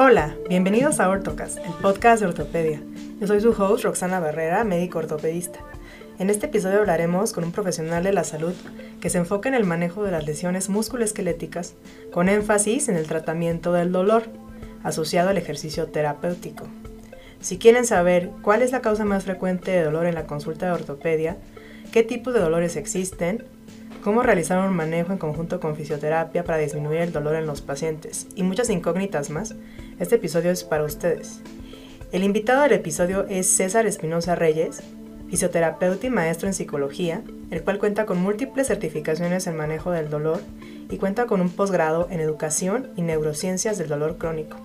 Hola, bienvenidos a Ortocast, el podcast de ortopedia. Yo soy su host, Roxana Barrera, médico ortopedista. En este episodio hablaremos con un profesional de la salud que se enfoca en el manejo de las lesiones musculoesqueléticas, con énfasis en el tratamiento del dolor, asociado al ejercicio terapéutico. Si quieren saber cuál es la causa más frecuente de dolor en la consulta de ortopedia, qué tipos de dolores existen, cómo realizar un manejo en conjunto con fisioterapia para disminuir el dolor en los pacientes y muchas incógnitas más, este episodio es para ustedes. El invitado del episodio es César Espinosa Reyes, fisioterapeuta y maestro en psicología, el cual cuenta con múltiples certificaciones en manejo del dolor y cuenta con un posgrado en educación y neurociencias del dolor crónico.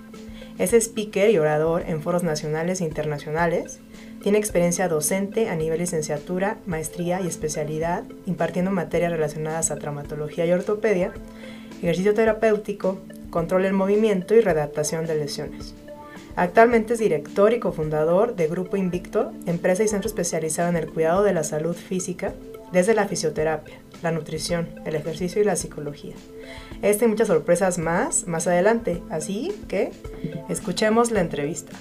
Es speaker y orador en foros nacionales e internacionales. Tiene experiencia docente a nivel licenciatura, maestría y especialidad, impartiendo materias relacionadas a traumatología y ortopedia, ejercicio terapéutico, control del movimiento y redactación de lesiones. Actualmente es director y cofundador de Grupo Invicto, empresa y centro especializado en el cuidado de la salud física desde la fisioterapia, la nutrición, el ejercicio y la psicología. Este y muchas sorpresas más más adelante, así que escuchemos la entrevista.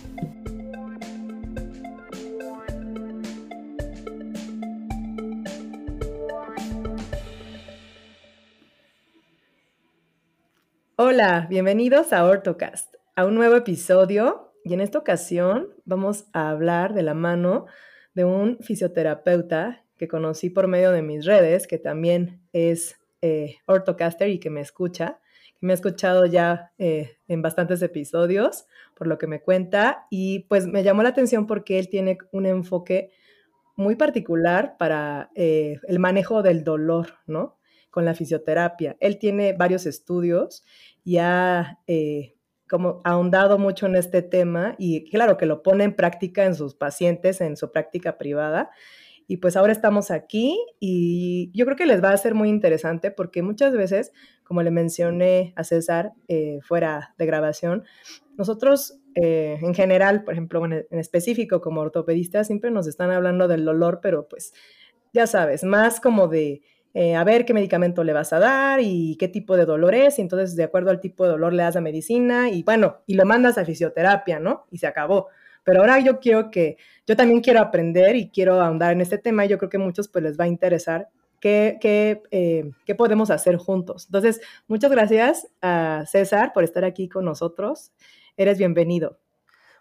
Hola, bienvenidos a Ortocast a un nuevo episodio y en esta ocasión vamos a hablar de la mano de un fisioterapeuta que conocí por medio de mis redes, que también es eh, ortocaster y que me escucha, que me ha escuchado ya eh, en bastantes episodios, por lo que me cuenta, y pues me llamó la atención porque él tiene un enfoque muy particular para eh, el manejo del dolor, ¿no? Con la fisioterapia. Él tiene varios estudios y ha como ahondado mucho en este tema y claro que lo pone en práctica en sus pacientes, en su práctica privada. Y pues ahora estamos aquí y yo creo que les va a ser muy interesante porque muchas veces, como le mencioné a César eh, fuera de grabación, nosotros eh, en general, por ejemplo, en específico como ortopedistas, siempre nos están hablando del dolor, pero pues ya sabes, más como de eh, a ver qué medicamento le vas a dar y qué tipo de dolor es, y entonces de acuerdo al tipo de dolor le das la medicina y bueno, y lo mandas a fisioterapia, ¿no? Y se acabó. Pero ahora yo quiero que, yo también quiero aprender y quiero ahondar en este tema, y yo creo que a muchos pues les va a interesar qué, qué, eh, qué podemos hacer juntos. Entonces, muchas gracias a César por estar aquí con nosotros. Eres bienvenido.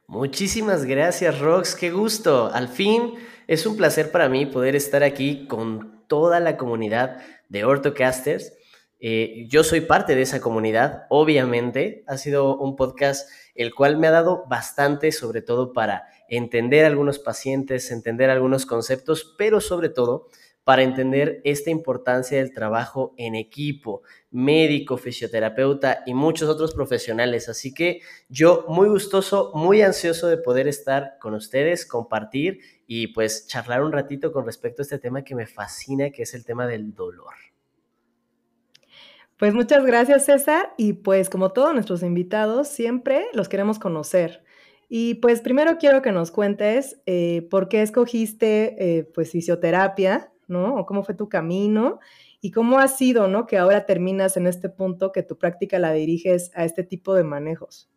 Muchísimas gracias, Rox. Qué gusto. Al fin es un placer para mí poder estar aquí con toda la comunidad de Orthocasters. Eh, yo soy parte de esa comunidad, obviamente. Ha sido un podcast el cual me ha dado bastante, sobre todo para entender algunos pacientes, entender algunos conceptos, pero sobre todo para entender esta importancia del trabajo en equipo, médico, fisioterapeuta y muchos otros profesionales. Así que yo muy gustoso, muy ansioso de poder estar con ustedes, compartir y pues charlar un ratito con respecto a este tema que me fascina, que es el tema del dolor. Pues muchas gracias César y pues como todos nuestros invitados siempre los queremos conocer. Y pues primero quiero que nos cuentes eh, por qué escogiste eh, pues fisioterapia, ¿no? O cómo fue tu camino y cómo ha sido, ¿no? Que ahora terminas en este punto que tu práctica la diriges a este tipo de manejos.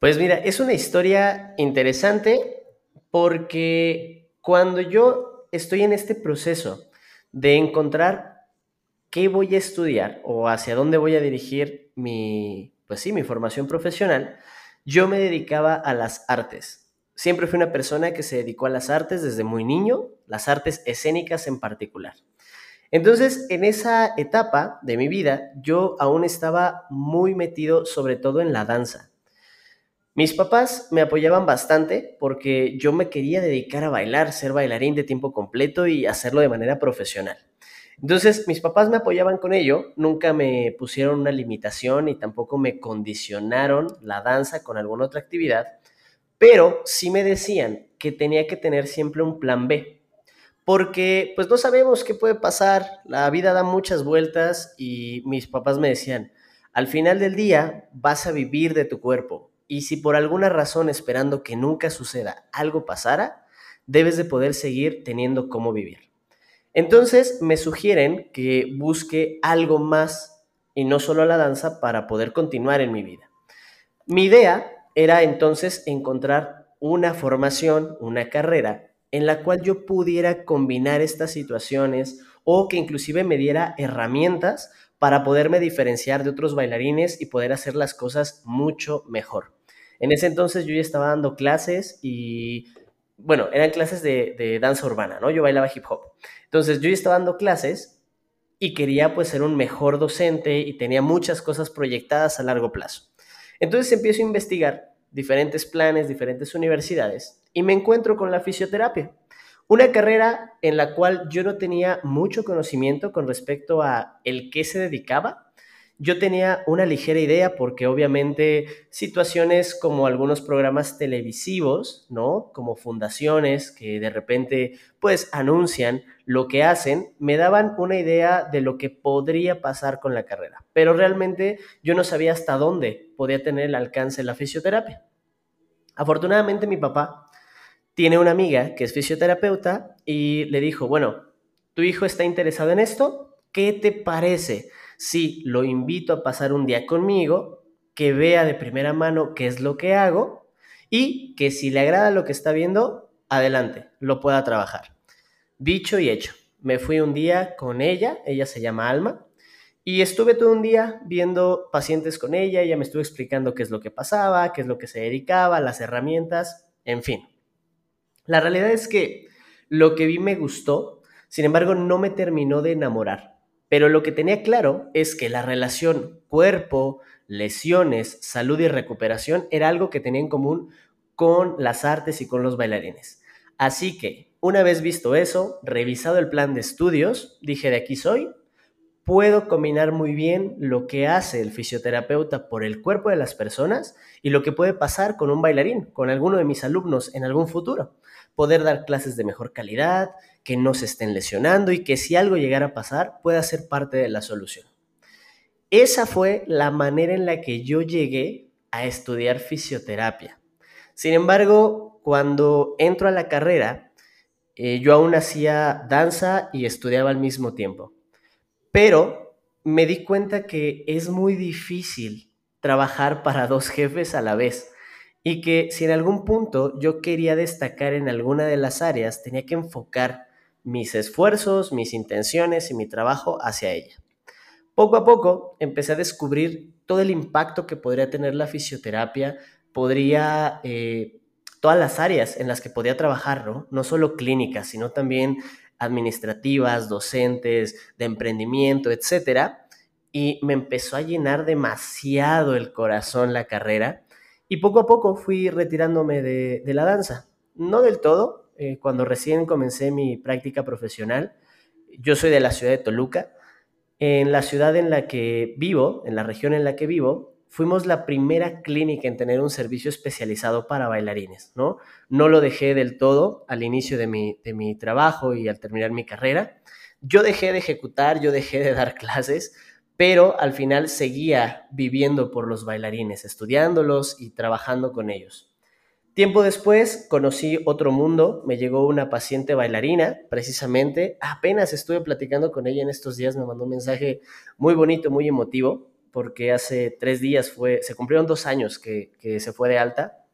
Pues mira, es una historia interesante porque cuando yo estoy en este proceso de encontrar qué voy a estudiar o hacia dónde voy a dirigir mi, pues sí, mi formación profesional, yo me dedicaba a las artes. Siempre fui una persona que se dedicó a las artes desde muy niño, las artes escénicas en particular. Entonces, en esa etapa de mi vida, yo aún estaba muy metido sobre todo en la danza. Mis papás me apoyaban bastante porque yo me quería dedicar a bailar, ser bailarín de tiempo completo y hacerlo de manera profesional. Entonces, mis papás me apoyaban con ello, nunca me pusieron una limitación y tampoco me condicionaron la danza con alguna otra actividad, pero sí me decían que tenía que tener siempre un plan B, porque pues no sabemos qué puede pasar, la vida da muchas vueltas y mis papás me decían, al final del día vas a vivir de tu cuerpo, y si por alguna razón esperando que nunca suceda algo pasara, debes de poder seguir teniendo cómo vivir. Entonces me sugieren que busque algo más y no solo la danza para poder continuar en mi vida. Mi idea era entonces encontrar una formación, una carrera en la cual yo pudiera combinar estas situaciones o que inclusive me diera herramientas para poderme diferenciar de otros bailarines y poder hacer las cosas mucho mejor. En ese entonces yo ya estaba dando clases y, bueno, eran clases de, danza urbana, ¿no? Yo bailaba hip hop. Entonces yo ya estaba dando clases y quería pues ser un mejor docente y tenía muchas cosas proyectadas a largo plazo. Entonces empiezo a investigar diferentes planes, diferentes universidades y me encuentro con la fisioterapia. Una carrera en la cual yo no tenía mucho conocimiento con respecto a el qué se dedicaba. Yo tenía una ligera idea porque obviamente situaciones como algunos programas televisivos, ¿no? Como fundaciones que de repente pues anuncian lo que hacen, me daban una idea de lo que podría pasar con la carrera. Pero realmente yo no sabía hasta dónde podía tener el alcance la fisioterapia. Afortunadamente mi papá tiene una amiga que es fisioterapeuta y le dijo, bueno, tu hijo está interesado en esto, ¿qué te parece si lo invito a pasar un día conmigo, que vea de primera mano qué es lo que hago y que si le agrada lo que está viendo, adelante, lo pueda trabajar? Dicho y hecho, me fui un día con ella, ella se llama Alma, y estuve todo un día viendo pacientes con ella, ella me estuvo explicando qué es lo que pasaba, qué es lo que se dedicaba, las herramientas, en fin. La realidad es que lo que vi me gustó, sin embargo no me terminó de enamorar. Pero lo que tenía claro es que la relación cuerpo, lesiones, salud y recuperación era algo que tenía en común con las artes y con los bailarines. Así que, una vez visto eso, revisado el plan de estudios, dije de aquí soy, puedo combinar muy bien lo que hace el fisioterapeuta por el cuerpo de las personas y lo que puede pasar con un bailarín, con alguno de mis alumnos en algún futuro poder dar clases de mejor calidad, que no se estén lesionando y que si algo llegara a pasar pueda ser parte de la solución. Esa fue la manera en la que yo llegué a estudiar fisioterapia. Sin embargo, cuando entro a la carrera, eh, yo aún hacía danza y estudiaba al mismo tiempo. Pero me di cuenta que es muy difícil trabajar para dos jefes a la vez y que si en algún punto yo quería destacar en alguna de las áreas, tenía que enfocar mis esfuerzos, mis intenciones y mi trabajo hacia ella. Poco a poco empecé a descubrir todo el impacto que podría tener la fisioterapia, podría, eh, todas las áreas en las que podía trabajar, ¿no? No solo clínicas, sino también administrativas, docentes, de emprendimiento, etcétera. Y me empezó a llenar demasiado el corazón la carrera y poco a poco fui retirándome de, la danza. No del todo, eh, cuando recién comencé mi práctica profesional, yo soy de la ciudad de Toluca. En la ciudad en la que vivo, en la región en la que vivo, fuimos la primera clínica en tener un servicio especializado para bailarines, ¿no? No lo dejé del todo al inicio de mi, de mi trabajo y al terminar mi carrera. Yo dejé de ejecutar, yo dejé de dar clases, pero al final seguía viviendo por los bailarines, estudiándolos y trabajando con ellos. Tiempo después conocí otro mundo, me llegó una paciente bailarina, precisamente, apenas estuve platicando con ella en estos días, me mandó un mensaje muy bonito, muy emotivo, porque hace tres días se cumplieron dos años que, se fue de alta.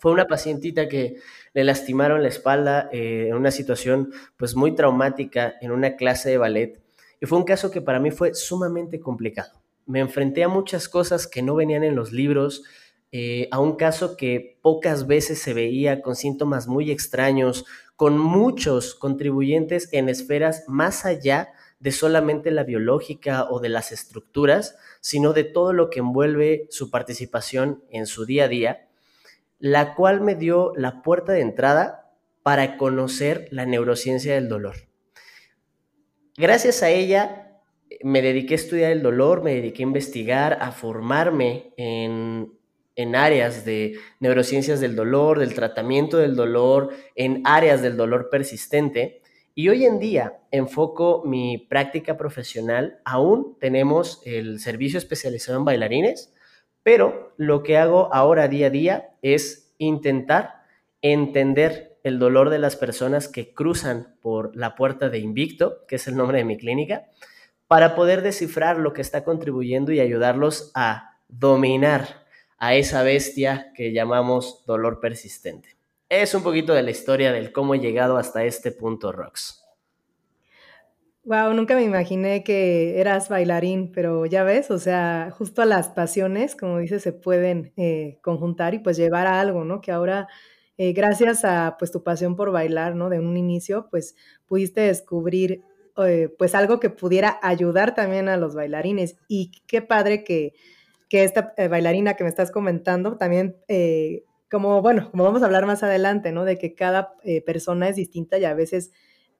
Fue una pacientita que le lastimaron la espalda eh, en una situación pues muy traumática en una clase de ballet y fue un caso que para mí fue sumamente complicado. Me enfrenté a muchas cosas que no venían en los libros, eh, a un caso que pocas veces se veía con síntomas muy extraños, con muchos contribuyentes en esferas más allá de solamente la biológica o de las estructuras, sino de todo lo que envuelve su participación en su día a día, la cual me dio la puerta de entrada para conocer la neurociencia del dolor gracias a ella me dediqué a estudiar el dolor, me dediqué a investigar, a formarme en, áreas de neurociencias del dolor, del tratamiento del dolor, en áreas del dolor persistente. Y hoy en día enfoco mi práctica profesional, aún tenemos el servicio especializado en bailarines, pero lo que hago ahora día a día es intentar entender el dolor de las personas que cruzan por la puerta de Invicto, que es el nombre de mi clínica, para poder descifrar lo que está contribuyendo y ayudarlos a dominar, a esa bestia que llamamos dolor persistente. Es un poquito de la historia del cómo he llegado hasta este punto, Rox. Wow, nunca me imaginé que eras bailarín, pero ya ves, o sea, justo las pasiones, como dices, se pueden eh, conjuntar y pues llevar a algo, ¿no? Que ahora, eh, gracias a pues tu pasión por bailar, ¿no? De un inicio, pues pudiste descubrir eh, pues algo que pudiera ayudar también a los bailarines. Y qué padre que, que esta bailarina que me estás comentando también como, bueno, como vamos a hablar más adelante, ¿no? De que cada persona es distinta y a veces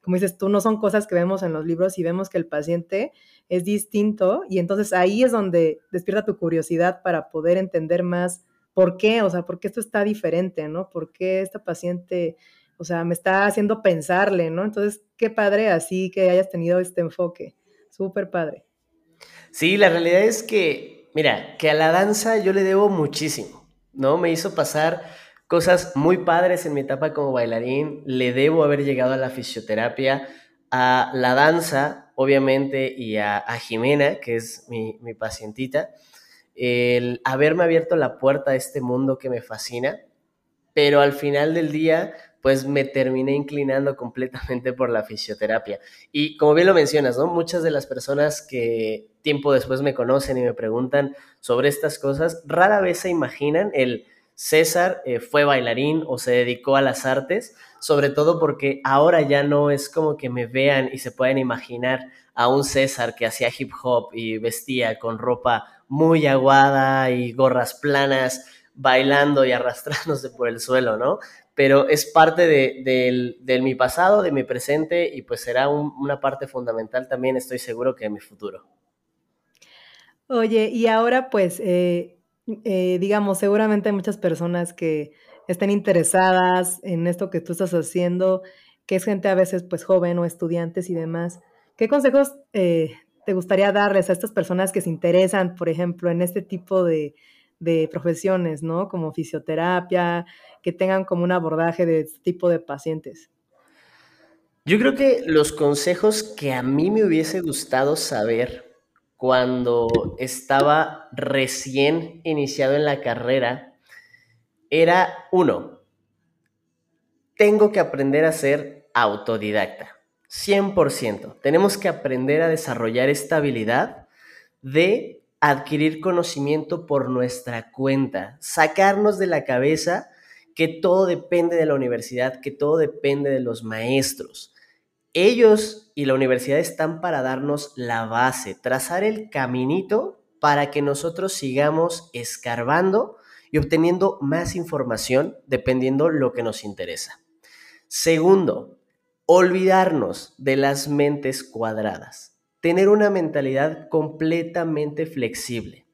como dices tú, no son cosas que vemos en los libros y vemos que el paciente es distinto y entonces ahí es donde despierta tu curiosidad para poder entender más por qué, o sea, por qué esto está diferente, ¿no? ¿Por qué esta paciente, o sea, me está haciendo pensarle, ¿no? Entonces, qué padre así que hayas tenido este enfoque, súper padre. Sí, la realidad es que, mira, que a la danza yo le debo muchísimo, ¿no? Me hizo pasar cosas muy padres en mi etapa como bailarín. Le debo haber llegado a la fisioterapia, a la danza, obviamente, y a, Jimena, que es mi, mi, pacientita, el haberme abierto la puerta a este mundo que me fascina, pero al final del día, pues me terminé inclinando completamente por la fisioterapia. Y como bien lo mencionas, ¿no? Muchas de las personas que tiempo después me conocen y me preguntan sobre estas cosas, rara vez se imaginan el César eh, fue bailarín o se dedicó a las artes, sobre todo porque ahora ya no es como que me vean y se puedan imaginar a un César que hacía hip hop y vestía con ropa muy aguada y gorras planas, bailando y arrastrándose por el suelo, ¿no? Pero es parte de, mi pasado, de mi presente y pues será una parte fundamental también, estoy seguro que de mi futuro. Oye, y ahora pues eh, eh, digamos, seguramente hay muchas personas que estén interesadas en esto que tú estás haciendo, que es gente a veces pues joven o estudiantes y demás. ¿Qué consejos eh, te gustaría darles a estas personas que se interesan, por ejemplo, en este tipo de, de profesiones, ¿no? Como fisioterapia, que tengan como un abordaje de este tipo de pacientes. Yo creo que los consejos que a mí me hubiese gustado saber cuando estaba recién iniciado en la carrera era, uno, tengo que aprender a ser autodidacta, 100%. Tenemos que aprender a desarrollar esta habilidad de adquirir conocimiento por nuestra cuenta, sacarnos de la cabeza que todo depende de la universidad, que todo depende de los maestros ellos y la universidad están para darnos la base, trazar el caminito para que nosotros sigamos escarbando y obteniendo más información dependiendo lo que nos interesa. Segundo, olvidarnos de las mentes cuadradas, tener una mentalidad completamente flexible.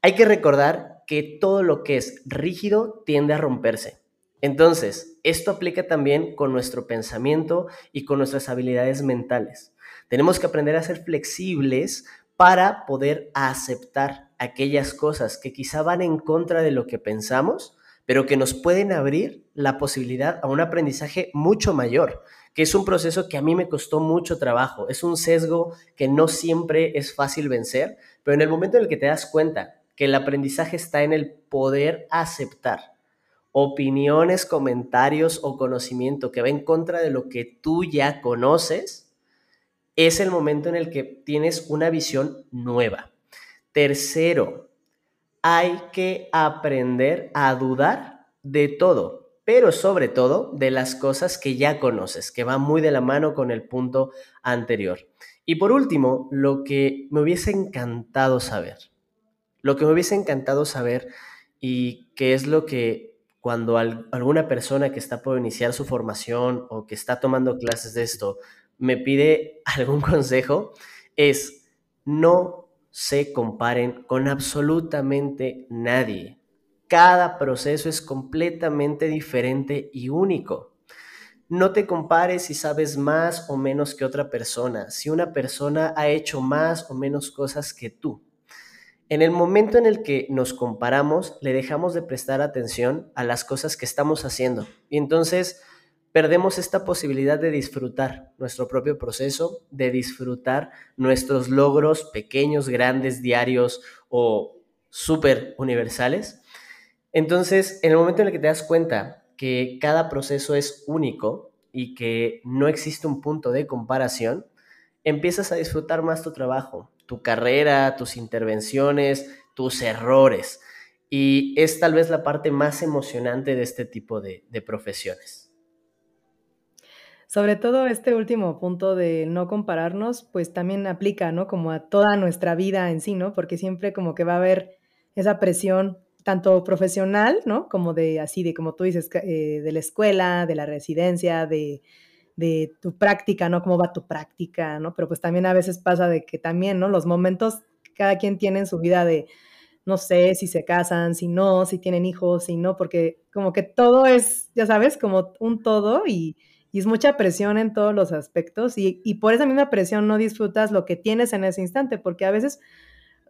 Hay que recordar que todo lo que es rígido tiende a romperse. Entonces, esto aplica también con nuestro pensamiento y con nuestras habilidades mentales. Tenemos que aprender a ser flexibles para poder aceptar aquellas cosas que quizá van en contra de lo que pensamos, pero que nos pueden abrir la posibilidad a un aprendizaje mucho mayor, que es un proceso que a mí me costó mucho trabajo, es un sesgo que no siempre es fácil vencer, pero en el momento en el que te das cuenta que el aprendizaje está en el poder aceptar opiniones, comentarios o conocimiento que va en contra de lo que tú ya conoces, es el momento en el que tienes una visión nueva. Tercero, hay que aprender a dudar de todo, pero sobre todo de las cosas que ya conoces, que va muy de la mano con el punto anterior. Y por último, lo que me hubiese encantado saber, lo que me hubiese encantado saber y que es lo que cuando alguna persona que está por iniciar su formación o que está tomando clases de esto me pide algún consejo, es no se comparen con absolutamente nadie. Cada proceso es completamente diferente y único. No te compares si sabes más o menos que otra persona, si una persona ha hecho más o menos cosas que tú. En el momento en el que nos comparamos, le dejamos de prestar atención a las cosas que estamos haciendo y entonces perdemos esta posibilidad de disfrutar nuestro propio proceso, de disfrutar nuestros logros pequeños, grandes, diarios o súper universales. Entonces, en el momento en el que te das cuenta que cada proceso es único y que no existe un punto de comparación, empiezas a disfrutar más tu trabajo, tu carrera, tus intervenciones, tus errores. Y es tal vez la parte más emocionante de este tipo de, profesiones. Sobre todo este último punto de no compararnos, pues también aplica, ¿no? Como a toda nuestra vida en sí, ¿no? Porque siempre como que va a haber esa presión tanto profesional, ¿no? Como de así, de como tú dices, eh, de la escuela, de la residencia, de, de tu práctica, ¿no? Cómo va tu práctica, ¿no? Pero pues también a veces pasa de que también, ¿no? Los momentos, cada quien tiene en su vida de, no sé si se casan, si no, si tienen hijos, si no, porque como que todo es, ya sabes, como un todo y, es mucha presión en todos los aspectos y, y, por esa misma presión no disfrutas lo que tienes en ese instante, porque a veces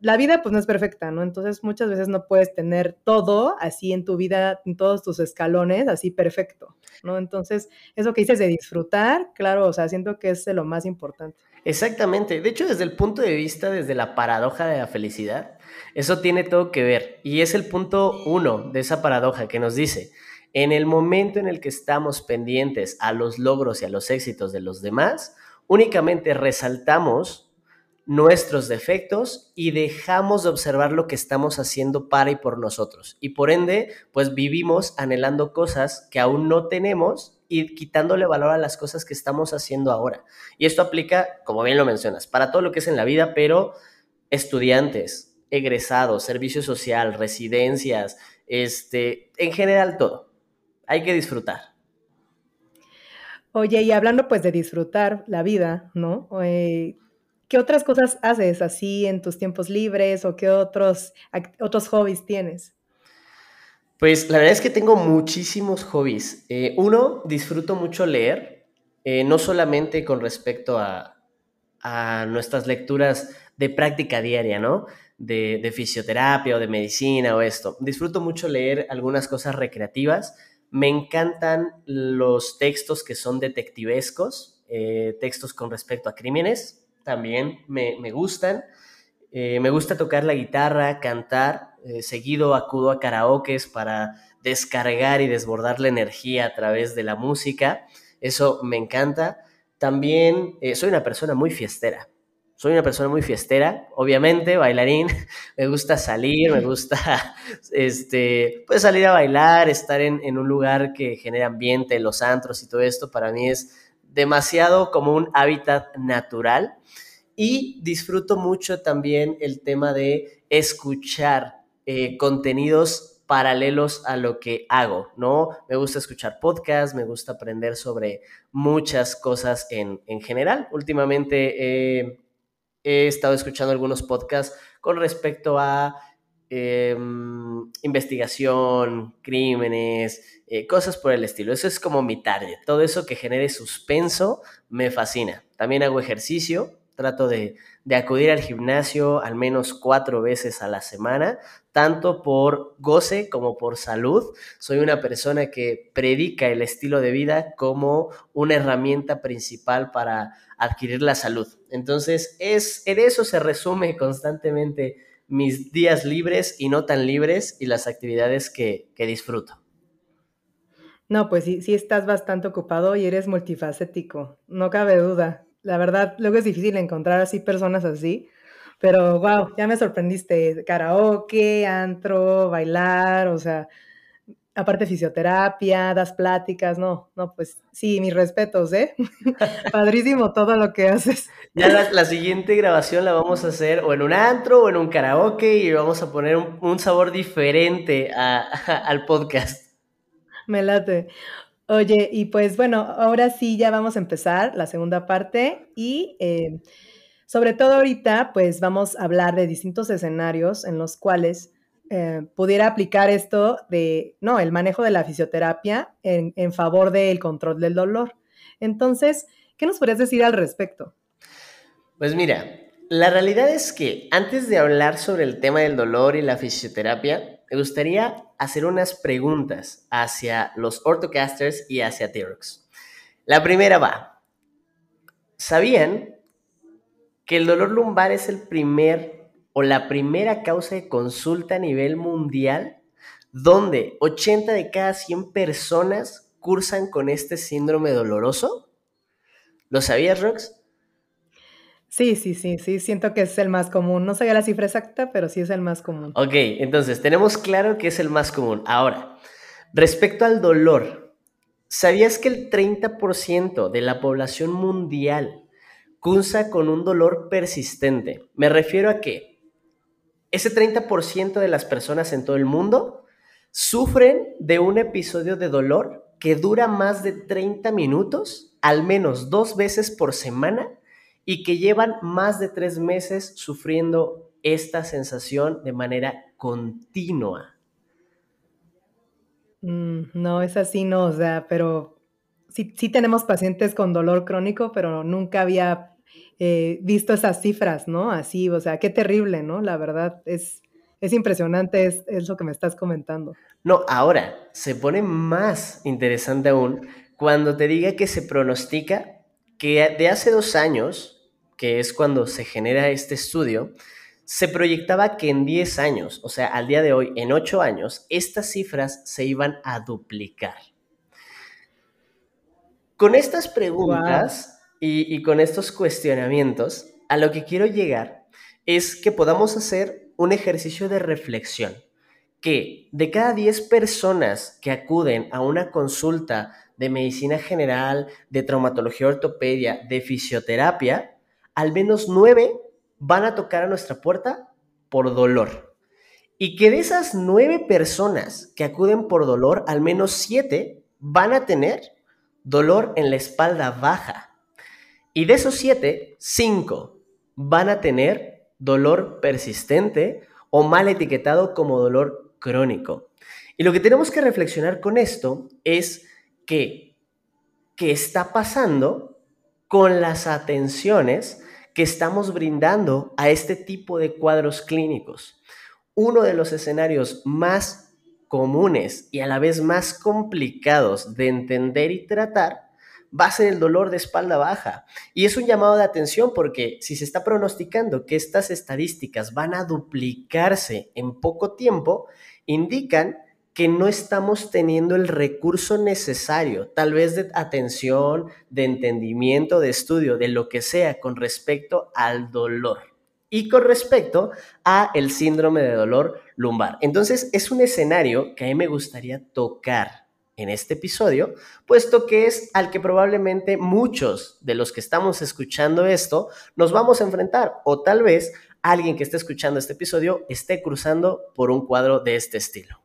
la vida pues no es perfecta, ¿no? Entonces muchas veces no puedes tener todo así en tu vida, en todos tus escalones, así perfecto, ¿no? Entonces, eso que dices de disfrutar, claro, o sea, siento que es lo más importante. Exactamente. De hecho, desde el punto de vista, desde la paradoja de la felicidad, eso tiene todo que ver. Y es el punto uno de esa paradoja que nos dice, en el momento en el que estamos pendientes a los logros y a los éxitos de los demás, únicamente resaltamos nuestros defectos y dejamos de observar lo que estamos haciendo para y por nosotros. Y por ende, pues vivimos anhelando cosas que aún no tenemos y quitándole valor a las cosas que estamos haciendo ahora. Y esto aplica, como bien lo mencionas, para todo lo que es en la vida, pero estudiantes, egresados, servicio social, residencias, este, en general todo. Hay que disfrutar. Oye, y hablando pues de disfrutar la vida, ¿no? Eh, ¿Qué otras cosas haces así en tus tiempos libres o qué otros, otros hobbies tienes? Pues la verdad es que tengo muchísimos hobbies. Eh, uno, disfruto mucho leer, eh, no solamente con respecto a, nuestras lecturas de práctica diaria, ¿no? De, de, fisioterapia o de medicina o esto. Disfruto mucho leer algunas cosas recreativas. Me encantan los textos que son detectivescos, eh, textos con respecto a crímenes también me, gustan. Eh, me gusta tocar la guitarra, cantar. Eh, seguido acudo a karaokes para descargar y desbordar la energía a través de la música. Eso me encanta. También eh, soy una persona muy fiestera. Soy una persona muy fiestera, obviamente, bailarín. Me gusta salir, me gusta este, pues salir a bailar, estar en, en un lugar que genera ambiente, los antros y todo esto. Para mí es demasiado como un hábitat natural y disfruto mucho también el tema de escuchar eh, contenidos paralelos a lo que hago, ¿no? Me gusta escuchar podcasts, me gusta aprender sobre muchas cosas en, general. Últimamente he estado escuchando algunos podcasts con respecto a em, investigación, crímenes, eh, cosas por el estilo. Eso es como mi target. Todo eso que genere suspenso me fascina. También hago ejercicio. Trato de, acudir al gimnasio al menos cuatro veces a la semana, tanto por goce como por salud. Soy una persona que predica el estilo de vida como una herramienta principal para adquirir la salud. Entonces, es, en eso se resume constantemente mis días libres y no tan libres y las actividades que, que disfruto. No, pues sí, sí estás bastante ocupado y eres multifacético, no cabe duda. La verdad, luego es difícil encontrar así personas así, pero wow, ya me sorprendiste. Karaoke, antro, bailar, o sea, aparte fisioterapia, das pláticas, no, no, pues sí, mis respetos, ¿eh? Padrísimo todo lo que haces. Ya la, siguiente grabación la vamos a hacer o en un antro o en un karaoke y vamos a poner un, sabor diferente al podcast. Me late. Oye, y pues bueno, ahora sí ya vamos a empezar la segunda parte y eh, sobre todo ahorita pues vamos a hablar de distintos escenarios en los cuales eh, pudiera aplicar esto de, no, el manejo de la fisioterapia en, en favor del control del dolor. Entonces, ¿qué nos podrías decir al respecto? Pues mira, la realidad es que antes de hablar sobre el tema del dolor y la fisioterapia, me gustaría hacer unas preguntas hacia los orthocasters y hacia T-Rex. La primera va, ¿sabían que el dolor lumbar es el primer o la primera causa de consulta a nivel mundial donde 80 de cada 100 personas cursan con este síndrome doloroso. ¿Lo sabías, Rox? Sí, sí, sí, sí, siento que es el más común. No sabía la cifra exacta, pero sí es el más común. Ok, entonces tenemos claro que es el más común. Ahora, respecto al dolor, ¿sabías que el 30% de la población mundial cursa con un dolor persistente? Me refiero a que ese 30% de las personas en todo el mundo sufren de un episodio de dolor que dura más de 30 minutos, al menos dos veces por semana, y que llevan más de tres meses sufriendo esta sensación de manera continua. Mm, no, es así, no, o sea, pero sí, sí tenemos pacientes con dolor crónico, pero nunca había eh, visto esas cifras, ¿no? Así, o sea, qué terrible, ¿no? La verdad es, es impresionante es, eso que me estás comentando. No, ahora se pone más interesante aún cuando te diga que se pronostica que de hace dos años, que es cuando se genera este estudio, se proyectaba que en 10 años, o sea, al día de hoy, en 8 años, estas cifras se iban a duplicar. Con estas preguntas, y, con estos cuestionamientos, a lo que quiero llegar es que podamos hacer un ejercicio de reflexión, que de cada 10 personas que acuden a una consulta de medicina general, de traumatología ortopedia, de fisioterapia, al menos 9 van a tocar a nuestra puerta por dolor. Y que de esas 9 personas que acuden por dolor, al menos 7 van a tener dolor en la espalda baja. Y de esos siete, cinco van a tener dolor persistente o mal etiquetado como dolor crónico. Y lo que tenemos que reflexionar con esto es que, ¿qué está pasando con las atenciones que estamos brindando a este tipo de cuadros clínicos? Uno de los escenarios más comunes y a la vez más complicados de entender y tratar va a ser el dolor de espalda baja. Y es un llamado de atención porque si se está pronosticando que estas estadísticas van a duplicarse en poco tiempo, indican que no estamos teniendo el recurso necesario, tal vez de atención, de entendimiento, de estudio, de lo que sea con respecto al dolor y con respecto a el síndrome de dolor lumbar. Entonces, es un escenario que a mí me gustaría tocar en este episodio, puesto que es al que probablemente muchos de los que estamos escuchando esto nos vamos a enfrentar o tal vez alguien que esté escuchando este episodio esté cruzando por un cuadro de este estilo.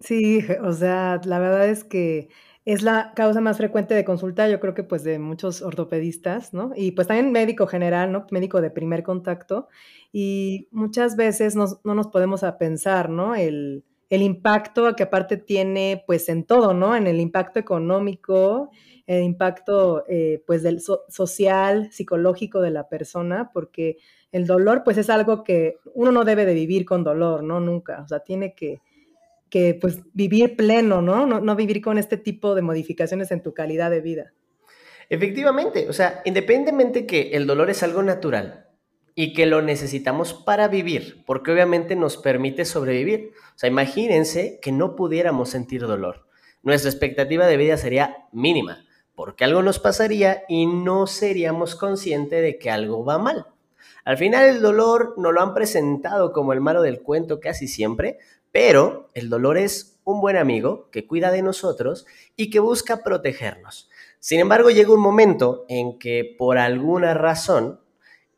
Sí, o sea, la verdad es que es la causa más frecuente de consulta, yo creo que pues de muchos ortopedistas, ¿no? Y pues también médico general, ¿no? Médico de primer contacto. Y muchas veces no nos podemos pensar, ¿no? El, el impacto que aparte tiene pues en todo, ¿no? En el impacto económico, el impacto eh, pues del social, psicológico de la persona, porque el dolor pues es algo que uno no debe de vivir con dolor, ¿no? Nunca, o sea, tiene que, que pues vivir pleno, ¿no? ¿no? No vivir con este tipo de modificaciones en tu calidad de vida. Efectivamente, o sea, independientemente que el dolor es algo natural, y que lo necesitamos para vivir, porque obviamente nos permite sobrevivir. O sea, imagínense que no pudiéramos sentir dolor. Nuestra expectativa de vida sería mínima, porque algo nos pasaría y no seríamos conscientes de que algo va mal. Al final el dolor nos lo han presentado como el malo del cuento casi siempre, pero el dolor es un buen amigo que cuida de nosotros y que busca protegernos. Sin embargo, llega un momento en que por alguna razón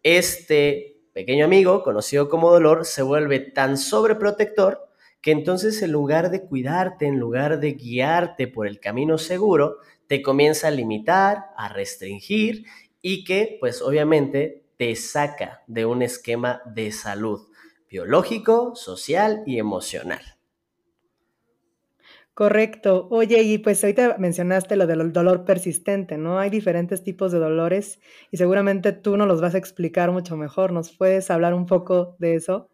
este pequeño amigo, conocido como dolor, se vuelve tan sobreprotector que entonces en lugar de cuidarte, en lugar de guiarte por el camino seguro, te comienza a limitar, a restringir y que pues obviamente te saca de un esquema de salud biológico, social y emocional. Correcto. Oye, y pues ahorita mencionaste lo del dolor persistente, ¿no? Hay diferentes tipos de dolores y seguramente tú nos los vas a explicar mucho mejor. ¿Nos puedes hablar un poco de eso?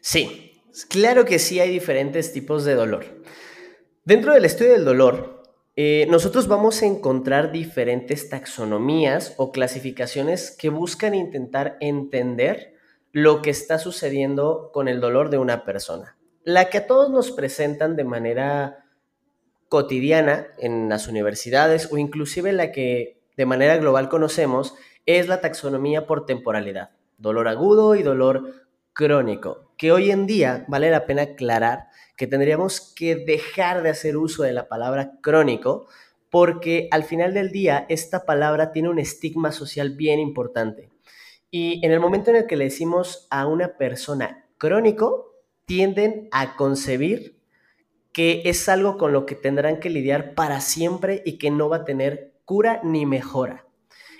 Sí, claro que sí hay diferentes tipos de dolor. Dentro del estudio del dolor, eh, nosotros vamos a encontrar diferentes taxonomías o clasificaciones que buscan intentar entender lo que está sucediendo con el dolor de una persona. La que a todos nos presentan de manera cotidiana en las universidades o inclusive la que de manera global conocemos es la taxonomía por temporalidad, dolor agudo y dolor crónico, que hoy en día vale la pena aclarar que tendríamos que dejar de hacer uso de la palabra crónico porque al final del día esta palabra tiene un estigma social bien importante. Y en el momento en el que le decimos a una persona crónico, tienden a concebir que es algo con lo que tendrán que lidiar para siempre y que no va a tener cura ni mejora.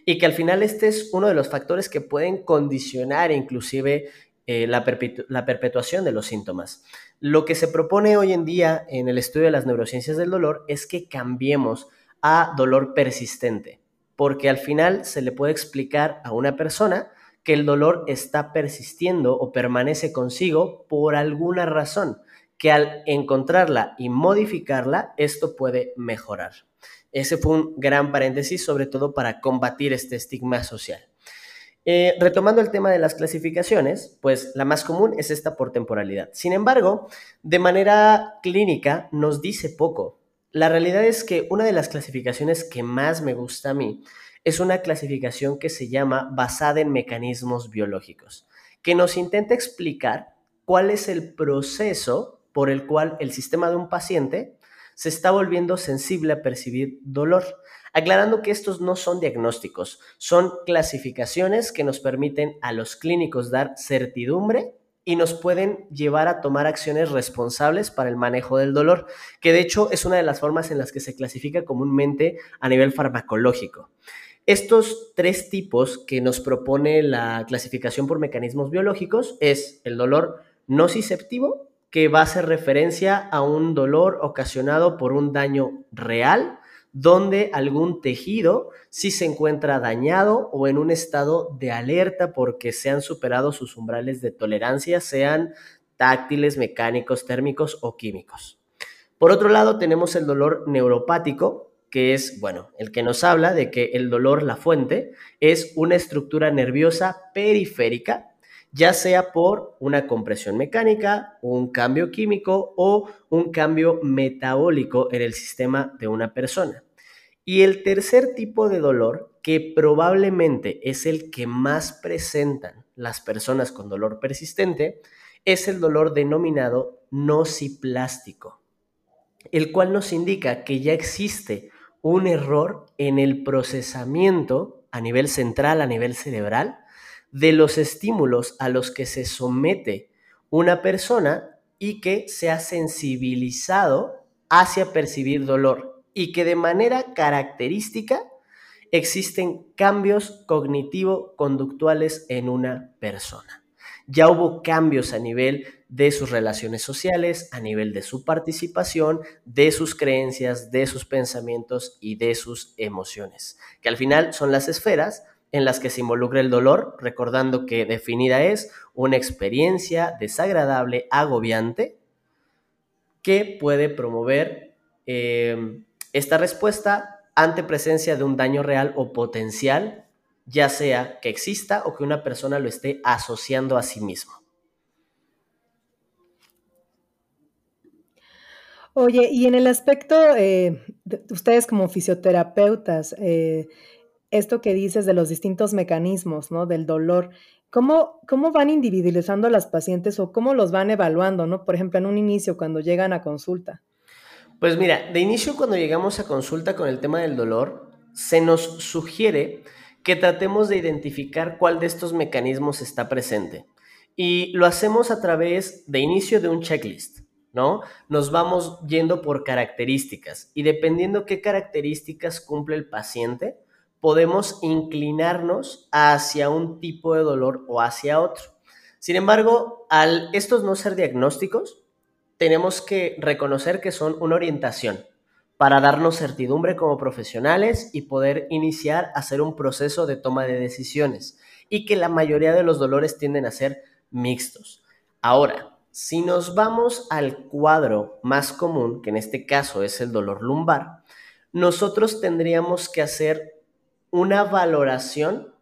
Y que al final este es uno de los factores que pueden condicionar inclusive eh, la, la perpetuación de los síntomas. Lo que se propone hoy en día en el estudio de las neurociencias del dolor es que cambiemos a dolor persistente, porque al final se le puede explicar a una persona que el dolor está persistiendo o permanece consigo por alguna razón, que al encontrarla y modificarla, esto puede mejorar. Ese fue un gran paréntesis, sobre todo para combatir este estigma social. Eh, retomando el tema de las clasificaciones, pues la más común es esta por temporalidad. Sin embargo, de manera clínica nos dice poco. La realidad es que una de las clasificaciones que más me gusta a mí es una clasificación que se llama basada en mecanismos biológicos, que nos intenta explicar cuál es el proceso por el cual el sistema de un paciente se está volviendo sensible a percibir dolor aclarando que estos no son diagnósticos, son clasificaciones que nos permiten a los clínicos dar certidumbre y nos pueden llevar a tomar acciones responsables para el manejo del dolor, que de hecho es una de las formas en las que se clasifica comúnmente a nivel farmacológico. Estos tres tipos que nos propone la clasificación por mecanismos biológicos es el dolor nociceptivo, que va a hacer referencia a un dolor ocasionado por un daño real donde algún tejido sí se encuentra dañado o en un estado de alerta porque se han superado sus umbrales de tolerancia, sean táctiles, mecánicos, térmicos o químicos. Por otro lado, tenemos el dolor neuropático, que es, bueno, el que nos habla de que el dolor, la fuente, es una estructura nerviosa periférica ya sea por una compresión mecánica, un cambio químico o un cambio metabólico en el sistema de una persona. Y el tercer tipo de dolor, que probablemente es el que más presentan las personas con dolor persistente, es el dolor denominado nociplástico, el cual nos indica que ya existe un error en el procesamiento a nivel central, a nivel cerebral, de los estímulos a los que se somete una persona y que se ha sensibilizado hacia percibir dolor y que de manera característica existen cambios cognitivo-conductuales en una persona. Ya hubo cambios a nivel de sus relaciones sociales, a nivel de su participación, de sus creencias, de sus pensamientos y de sus emociones, que al final son las esferas en las que se involucra el dolor, recordando que definida es una experiencia desagradable, agobiante, que puede promover eh, esta respuesta ante presencia de un daño real o potencial, ya sea que exista o que una persona lo esté asociando a sí mismo. Oye, y en el aspecto, eh, de ustedes como fisioterapeutas, eh, esto que dices de los distintos mecanismos, ¿no? Del dolor, ¿cómo, cómo van individualizando a las pacientes o cómo los van evaluando, ¿no? Por ejemplo, en un inicio, cuando llegan a consulta. Pues mira, de inicio cuando llegamos a consulta con el tema del dolor, se nos sugiere que tratemos de identificar cuál de estos mecanismos está presente. Y lo hacemos a través de inicio de un checklist, ¿no? Nos vamos yendo por características y dependiendo qué características cumple el paciente, podemos inclinarnos hacia un tipo de dolor o hacia otro. Sin embargo, al estos no ser diagnósticos, tenemos que reconocer que son una orientación para darnos certidumbre como profesionales y poder iniciar a hacer un proceso de toma de decisiones y que la mayoría de los dolores tienden a ser mixtos. Ahora, si nos vamos al cuadro más común, que en este caso es el dolor lumbar, nosotros tendríamos que hacer una valoración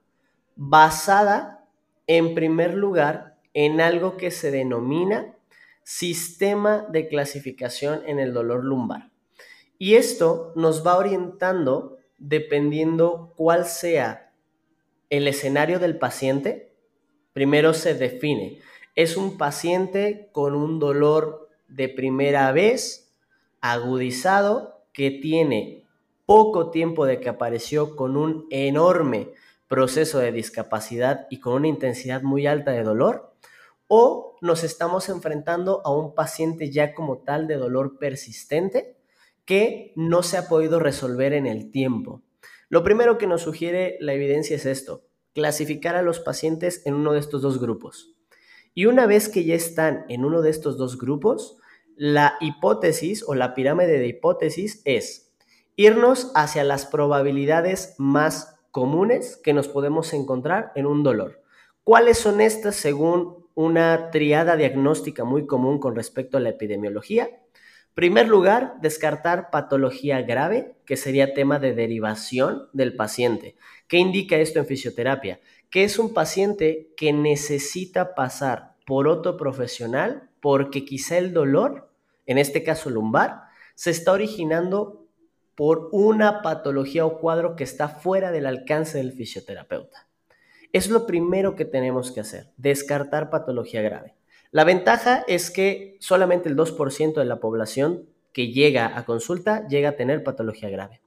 basada, en primer lugar, en algo que se denomina sistema de clasificación en el dolor lumbar. Y esto nos va orientando dependiendo cuál sea el escenario del paciente. Primero se define, es un paciente con un dolor de primera vez, agudizado, que tiene poco tiempo de que apareció con un enorme proceso de discapacidad y con una intensidad muy alta de dolor, o nos estamos enfrentando a un paciente ya como tal de dolor persistente que no se ha podido resolver en el tiempo. Lo primero que nos sugiere la evidencia es esto, clasificar a los pacientes en uno de estos dos grupos. Y una vez que ya están en uno de estos dos grupos, la hipótesis o la pirámide de hipótesis es irnos hacia las probabilidades más comunes que nos podemos encontrar en un dolor. ¿Cuáles son estas según una triada diagnóstica muy común con respecto a la epidemiología? Primer lugar, descartar patología grave, que sería tema de derivación del paciente. ¿Qué indica esto en fisioterapia? Que es un paciente que necesita pasar por otro profesional porque quizá el dolor, en este caso lumbar, se está originando por una patología o cuadro que está fuera del alcance del fisioterapeuta. Es lo primero que tenemos que hacer, descartar patología grave. La ventaja es que solamente el 2% de la población que llega a consulta llega a tener patología grave.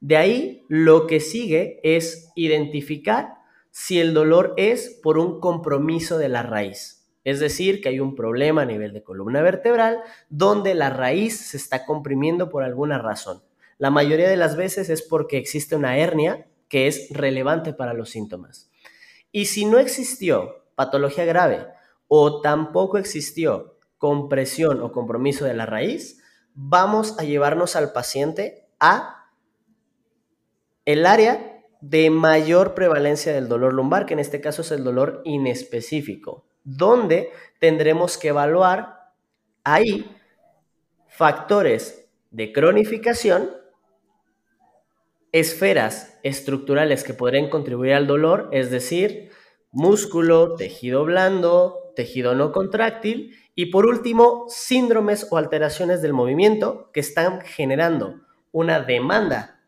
De ahí lo que sigue es identificar si el dolor es por un compromiso de la raíz. Es decir, que hay un problema a nivel de columna vertebral donde la raíz se está comprimiendo por alguna razón. La mayoría de las veces es porque existe una hernia que es relevante para los síntomas. Y si no existió patología grave, o tampoco existió compresión o compromiso de la raíz, vamos a llevarnos al paciente a el área de mayor prevalencia del dolor lumbar, que en este caso es el dolor inespecífico, donde tendremos que evaluar ahí factores de cronificación, esferas estructurales que podrían contribuir al dolor, es decir, músculo, tejido blando, tejido no contráctil y por último, síndromes o alteraciones del movimiento que están generando una demanda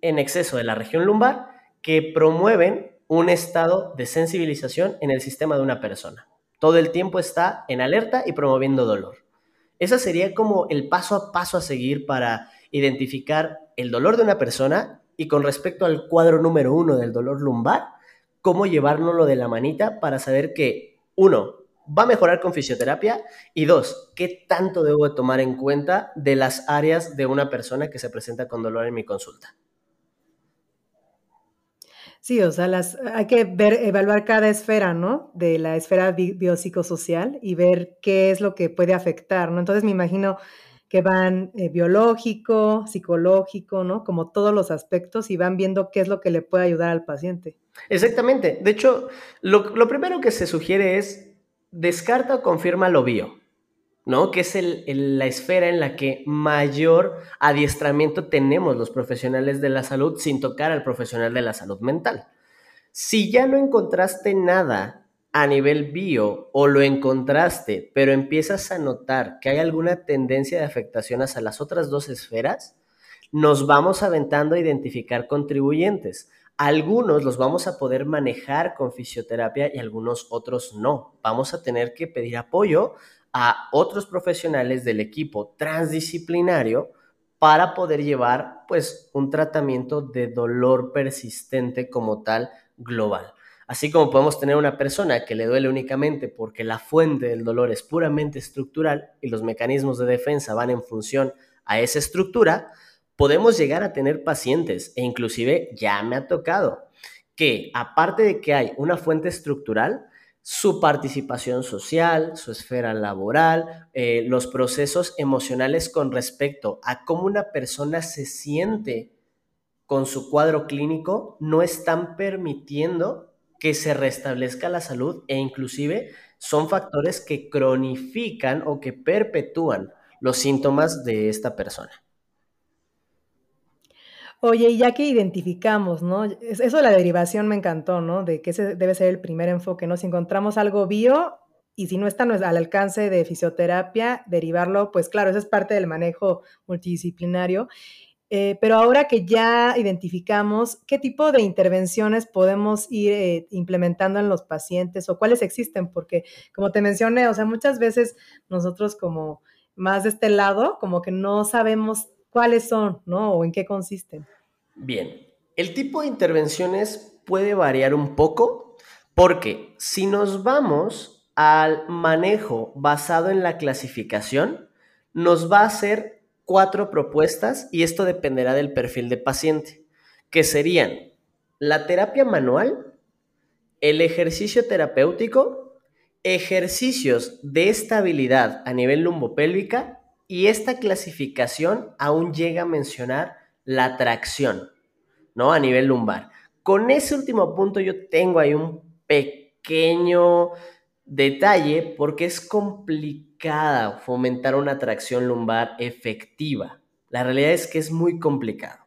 en exceso de la región lumbar que promueven un estado de sensibilización en el sistema de una persona. Todo el tiempo está en alerta y promoviendo dolor. Ese sería como el paso a paso a seguir para identificar el dolor de una persona y con respecto al cuadro número uno del dolor lumbar, cómo llevárnoslo de la manita para saber que, uno, va a mejorar con fisioterapia? Y dos, ¿qué tanto debo de tomar en cuenta de las áreas de una persona que se presenta con dolor en mi consulta? Sí, o sea, las, hay que ver, evaluar cada esfera, ¿no? De la esfera biopsicosocial y ver qué es lo que puede afectar, ¿no? Entonces me imagino que van eh, biológico, psicológico, ¿no? Como todos los aspectos y van viendo qué es lo que le puede ayudar al paciente. Exactamente. De hecho, lo, lo primero que se sugiere es descarta o confirma lo bio, ¿no? Que es la esfera en la que mayor adiestramiento tenemos los profesionales de la salud sin tocar al profesional de la salud mental. Si ya no encontraste nada a nivel bio o lo encontraste, pero empiezas a notar que hay alguna tendencia de afectación hacia las otras dos esferas, nos vamos aventando a identificar contribuyentes. Algunos los vamos a poder manejar con fisioterapia y algunos otros no. Vamos a tener que pedir apoyo a otros profesionales del equipo transdisciplinario para poder llevar pues un tratamiento de dolor persistente como tal global. Así como podemos tener una persona que le duele únicamente porque la fuente del dolor es puramente estructural y los mecanismos de defensa van en función a esa estructura, podemos llegar a tener pacientes e inclusive ya me ha tocado que aparte de que hay una fuente estructural, su participación social, su esfera laboral, eh, los procesos emocionales con respecto a cómo una persona se siente con su cuadro clínico no están permitiendo que se restablezca la salud e inclusive son factores que cronifican o que perpetúan los síntomas de esta persona. Oye, y ya que identificamos, ¿no? Eso de la derivación me encantó, ¿no? De que ese debe ser el primer enfoque, ¿no? Si encontramos algo bio y si no está al alcance de fisioterapia, derivarlo, pues claro, eso es parte del manejo multidisciplinario. Eh, pero ahora que ya identificamos qué tipo de intervenciones podemos ir eh, implementando en los pacientes o cuáles existen, porque como te mencioné, o sea, muchas veces nosotros como más de este lado, como que no sabemos cuáles son, ¿no? O en qué consisten. Bien, el tipo de intervenciones puede variar un poco porque si nos vamos al manejo basado en la clasificación, nos va a hacer cuatro propuestas y esto dependerá del perfil de paciente, que serían la terapia manual, el ejercicio terapéutico, ejercicios de estabilidad a nivel lumbopélvica y esta clasificación aún llega a mencionar la tracción, ¿no? A nivel lumbar. Con ese último punto yo tengo ahí un pequeño detalle porque es complicada fomentar una tracción lumbar efectiva. La realidad es que es muy complicado.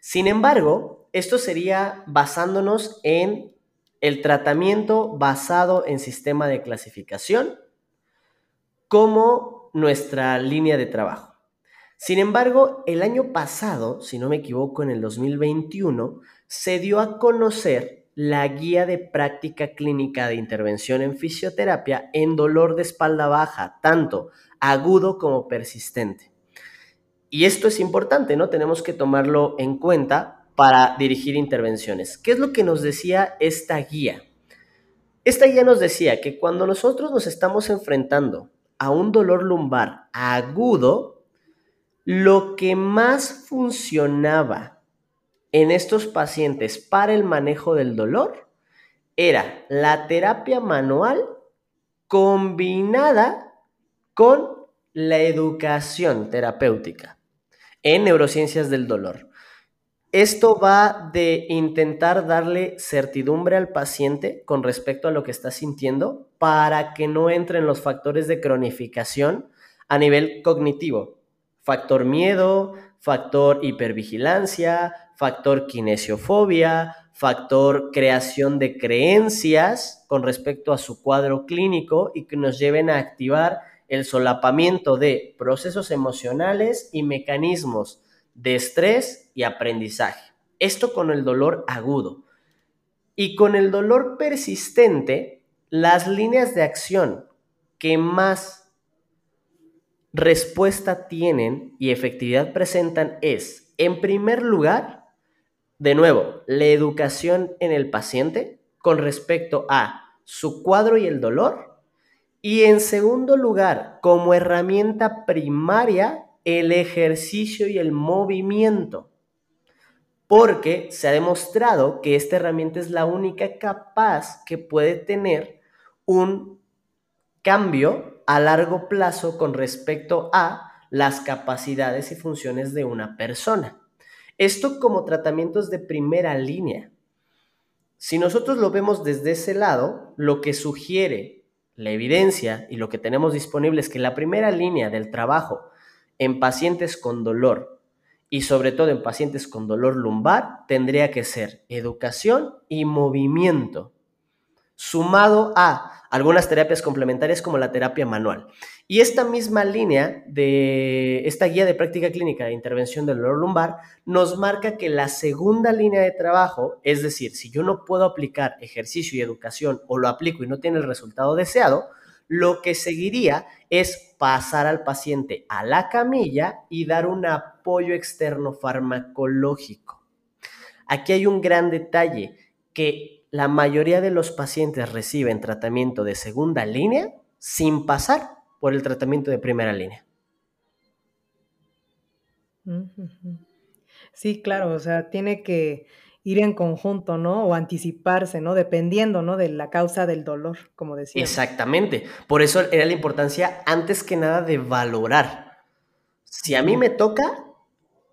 Sin embargo, esto sería basándonos en el tratamiento basado en sistema de clasificación como nuestra línea de trabajo. Sin embargo, el año pasado, si no me equivoco, en el 2021, se dio a conocer la guía de práctica clínica de intervención en fisioterapia en dolor de espalda baja, tanto agudo como persistente. Y esto es importante, ¿no? Tenemos que tomarlo en cuenta para dirigir intervenciones. ¿Qué es lo que nos decía esta guía? Esta guía nos decía que cuando nosotros nos estamos enfrentando a un dolor lumbar agudo, lo que más funcionaba en estos pacientes para el manejo del dolor era la terapia manual combinada con la educación terapéutica en neurociencias del dolor. Esto va de intentar darle certidumbre al paciente con respecto a lo que está sintiendo para que no entren los factores de cronificación a nivel cognitivo. Factor miedo, factor hipervigilancia, factor kinesiofobia, factor creación de creencias con respecto a su cuadro clínico y que nos lleven a activar el solapamiento de procesos emocionales y mecanismos de estrés y aprendizaje. Esto con el dolor agudo. Y con el dolor persistente, las líneas de acción que más respuesta tienen y efectividad presentan es, en primer lugar, de nuevo, la educación en el paciente con respecto a su cuadro y el dolor. Y en segundo lugar, como herramienta primaria, el ejercicio y el movimiento. Porque se ha demostrado que esta herramienta es la única capaz que puede tener un cambio a largo plazo con respecto a las capacidades y funciones de una persona. Esto como tratamientos de primera línea. Si nosotros lo vemos desde ese lado, lo que sugiere la evidencia y lo que tenemos disponible es que la primera línea del trabajo en pacientes con dolor y sobre todo en pacientes con dolor lumbar tendría que ser educación y movimiento, sumado a algunas terapias complementarias como la terapia manual. Y esta misma línea de esta guía de práctica clínica de intervención del dolor lumbar nos marca que la segunda línea de trabajo, es decir, si yo no puedo aplicar ejercicio y educación o lo aplico y no tiene el resultado deseado, lo que seguiría es pasar al paciente a la camilla y dar un apoyo externo farmacológico. Aquí hay un gran detalle, que la mayoría de los pacientes reciben tratamiento de segunda línea sin pasar por el tratamiento de primera línea. Sí, claro, o sea, tiene que ir en conjunto, ¿no? O anticiparse, ¿no? Dependiendo, ¿no? De la causa del dolor, como decía. Exactamente. Por eso era la importancia, antes que nada, de valorar. Si a mí me toca,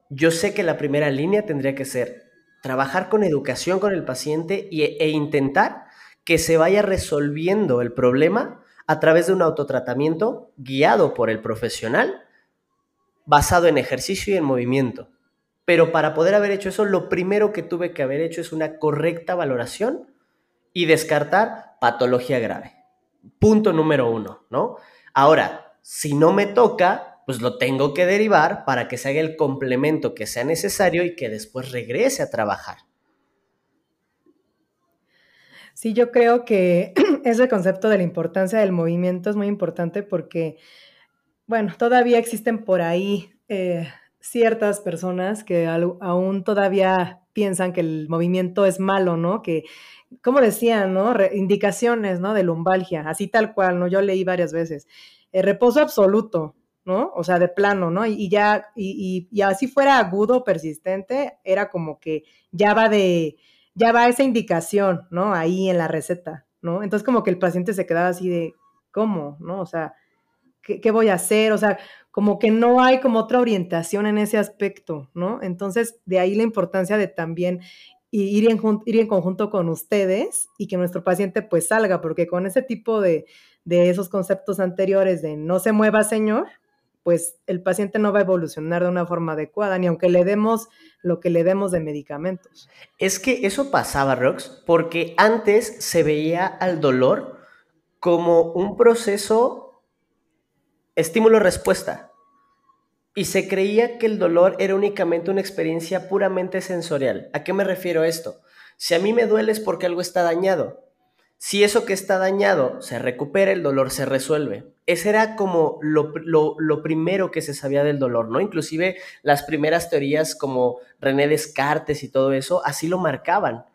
yo sé que la primera línea tendría que ser trabajar con educación con el paciente e intentar que se vaya resolviendo el problema a través de un autotratamiento guiado por el profesional, basado en ejercicio y en movimiento Pero para poder haber hecho eso, lo primero que tuve que haber hecho es una correcta valoración y descartar patología grave. Punto número uno, ¿no? Ahora, si no me toca, pues lo tengo que derivar para que se haga el complemento que sea necesario y que después regrese a trabajar. Sí, yo creo que ese concepto de la importancia del movimiento es muy importante porque, bueno, todavía existen por ahí eh, ciertas personas que aún todavía piensan que el movimiento es malo, ¿no? Que, como decían, ¿no? indicaciones, ¿no? De lumbalgia, así tal cual, ¿no? Yo leí varias veces. El reposo absoluto, ¿no? O sea, de plano, ¿no? Y, ya, y, y, así fuera agudo, persistente, era como que ya va de, ya va esa indicación, ¿no? Ahí en la receta, ¿no? Entonces como que el paciente se quedaba así de, ¿cómo? ¿No? O sea, ¿qué, voy a hacer? O sea, como que no hay como otra orientación en ese aspecto, ¿no? Entonces, de ahí la importancia de también ir en, ir en conjunto con ustedes y que nuestro paciente pues salga, porque con ese tipo de, de esos conceptos anteriores de no se mueva, señor, pues el paciente no va a evolucionar de una forma adecuada, ni aunque le demos lo que le demos de medicamentos. Es que eso pasaba, Rox, porque antes se veía al dolor como un proceso estímulo-respuesta. Y se creía que el dolor era únicamente una experiencia puramente sensorial. ¿A qué me refiero esto? Si a mí me duele es porque algo está dañado. Si eso que está dañado se recupera, el dolor se resuelve. Ese era como lo, primero que se sabía del dolor, ¿no? Inclusive las primeras teorías como René Descartes y todo eso, así lo marcaban.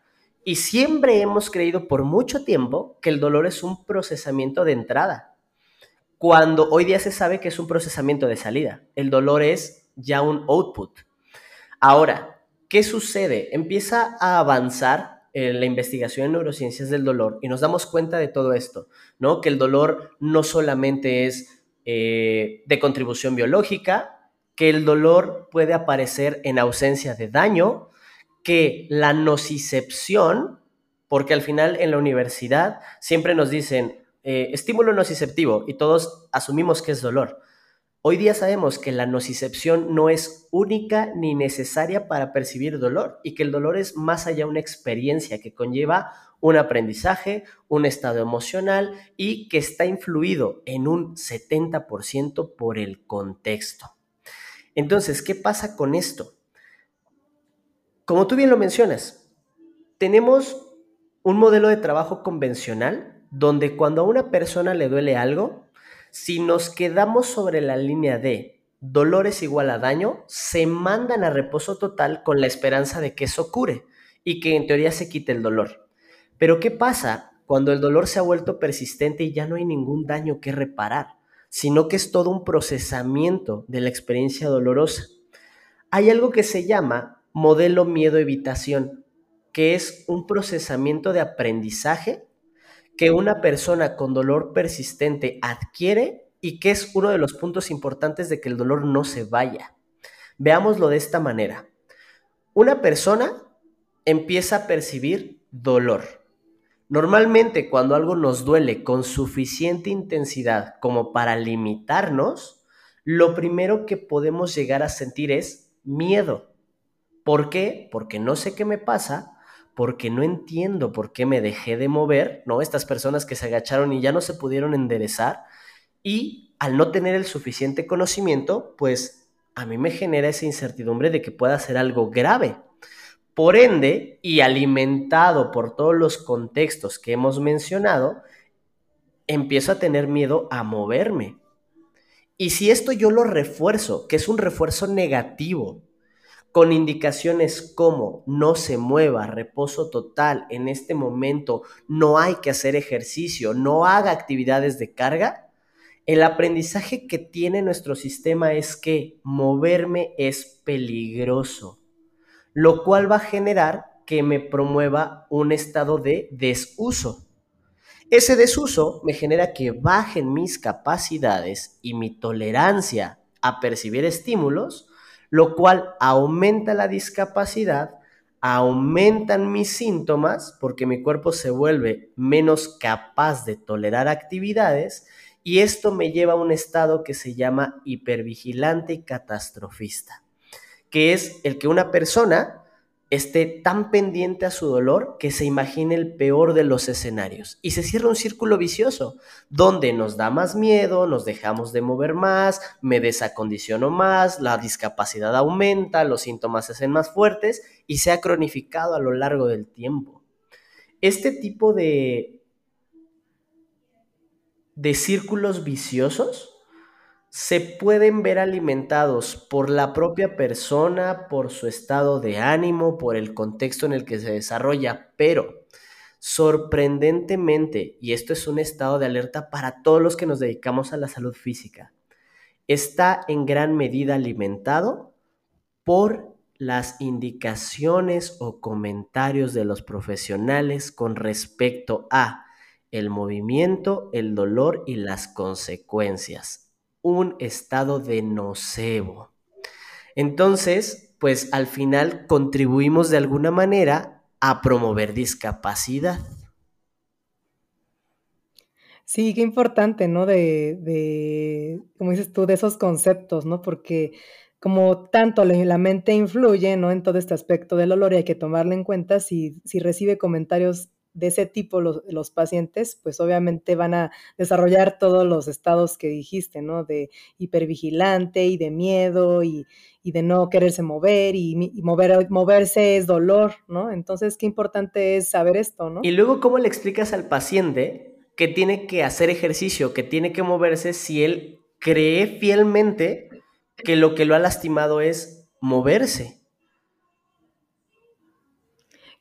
Y siempre hemos creído por mucho tiempo que el dolor es un procesamiento de entrada, cuando hoy día se sabe que es un procesamiento de salida. El dolor es ya un output. Ahora, ¿qué sucede? Empieza a avanzar eh, la investigación en neurociencias del dolor y nos damos cuenta de todo esto, ¿no? Que el dolor no solamente es eh, de contribución biológica, que el dolor puede aparecer en ausencia de daño, que la nocicepción, porque al final en la universidad siempre nos dicen eh, estímulo nociceptivo y todos asumimos que es dolor. Hoy día sabemos que la nocicepción no es única ni necesaria para percibir dolor y que el dolor es más allá una experiencia que conlleva un aprendizaje, un estado emocional y que está influido en un 70% por el contexto. Entonces, ¿qué pasa con esto? Como tú bien lo mencionas, tenemos un modelo de trabajo convencional donde cuando a una persona le duele algo, si nos quedamos sobre la línea de dolor es igual a daño, se mandan a reposo total con la esperanza de que eso cure y que en teoría se quite el dolor. Pero ¿qué pasa cuando el dolor se ha vuelto persistente y ya no hay ningún daño que reparar, sino que es todo un procesamiento de la experiencia dolorosa? Hay algo que se llama modelo miedo-evitación, que es un procesamiento de aprendizaje que una persona con dolor persistente adquiere y que es uno de los puntos importantes de que el dolor no se vaya. Veámoslo de esta manera. Una persona empieza a percibir dolor. Normalmente cuando algo nos duele con suficiente intensidad como para limitarnos, lo primero que podemos llegar a sentir es miedo. ¿Por qué? Porque no sé qué me pasa, porque no entiendo por qué me dejé de mover, ¿no? Estas personas que se agacharon y ya no se pudieron enderezar y al no tener el suficiente conocimiento, pues a mí me genera esa incertidumbre de que pueda ser algo grave. Por ende, y alimentado por todos los contextos que hemos mencionado, empiezo a tener miedo a moverme. Y si esto yo lo refuerzo, que es un refuerzo negativo, con indicaciones como no se mueva, reposo total, en este momento no hay que hacer ejercicio, no haga actividades de carga, el aprendizaje que tiene nuestro sistema es que moverme es peligroso, lo cual va a generar que me promueva un estado de desuso. Ese desuso me genera que bajen mis capacidades y mi tolerancia a percibir estímulos, lo cual aumenta la discapacidad, aumentan mis síntomas porque mi cuerpo se vuelve menos capaz de tolerar actividades y esto me lleva a un estado que se llama hipervigilante y catastrofista. que es el que una persona esté tan pendiente a su dolor que se imagine el peor de los escenarios. Y se cierra un círculo vicioso, donde nos da más miedo, nos dejamos de mover más, me desacondiciono más, la discapacidad aumenta, los síntomas se hacen más fuertes y se ha cronificado a lo largo del tiempo. Este tipo de, de círculos viciosos se pueden ver alimentados por la propia persona, por su estado de ánimo, por el contexto en el que se desarrolla, pero sorprendentemente, y esto es un estado de alerta para todos los que nos dedicamos a la salud física, está en gran medida alimentado por las indicaciones o comentarios de los profesionales con respecto a el movimiento, el dolor y las consecuencias un estado de nocebo. Entonces, pues al final contribuimos de alguna manera a promover discapacidad. Sí, qué importante, ¿no? De, de, como dices tú, de esos conceptos, ¿no? Porque como tanto la mente influye, ¿no? En todo este aspecto del olor y hay que tomarlo en cuenta si, si recibe comentarios de ese tipo los, los, pacientes, pues obviamente van a desarrollar todos los estados que dijiste, ¿no? De hipervigilante y de miedo y, de no quererse mover y, mover, moverse es dolor, ¿no? Entonces, qué importante es saber esto, ¿no? Y luego, ¿cómo le explicas al paciente que tiene que hacer ejercicio, que tiene que moverse si él cree fielmente que lo que lo ha lastimado es moverse?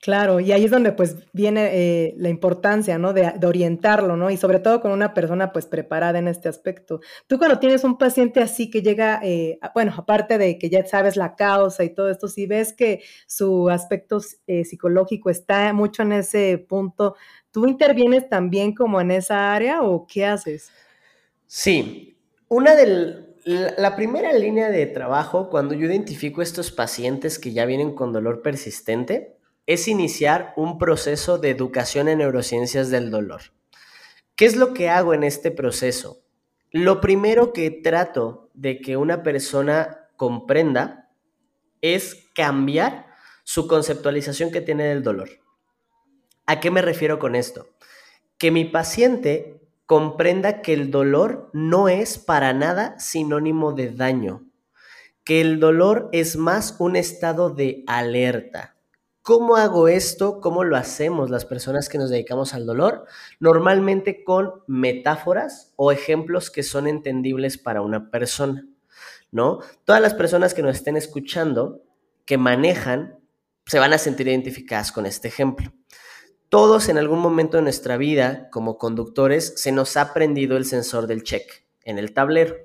Claro, y ahí es donde pues viene eh, la importancia, ¿no? De, orientarlo, ¿no? Y sobre todo con una persona pues preparada en este aspecto. Tú cuando tienes un paciente así que llega, eh, bueno, aparte de que ya sabes la causa y todo esto, si ves que su aspecto eh, psicológico está mucho en ese punto, ¿tú intervienes también como en esa área o qué haces? Sí, una del, la primera línea de trabajo cuando yo identifico estos pacientes que ya vienen con dolor persistente, es iniciar un proceso de educación en neurociencias del dolor. ¿Qué es lo que hago en este proceso? Lo primero que trato de que una persona comprenda es cambiar su conceptualización que tiene del dolor. ¿A qué me refiero con esto? Que mi paciente comprenda que el dolor no es para nada sinónimo de daño, que el dolor es más un estado de alerta, ¿Cómo hago esto? ¿Cómo lo hacemos las personas que nos dedicamos al dolor? Normalmente con metáforas o ejemplos que son entendibles para una persona, ¿no? Todas las personas que nos estén escuchando, que manejan, se van a sentir identificadas con este ejemplo. Todos en algún momento de nuestra vida, como conductores, se nos ha prendido el sensor del check en el tablero.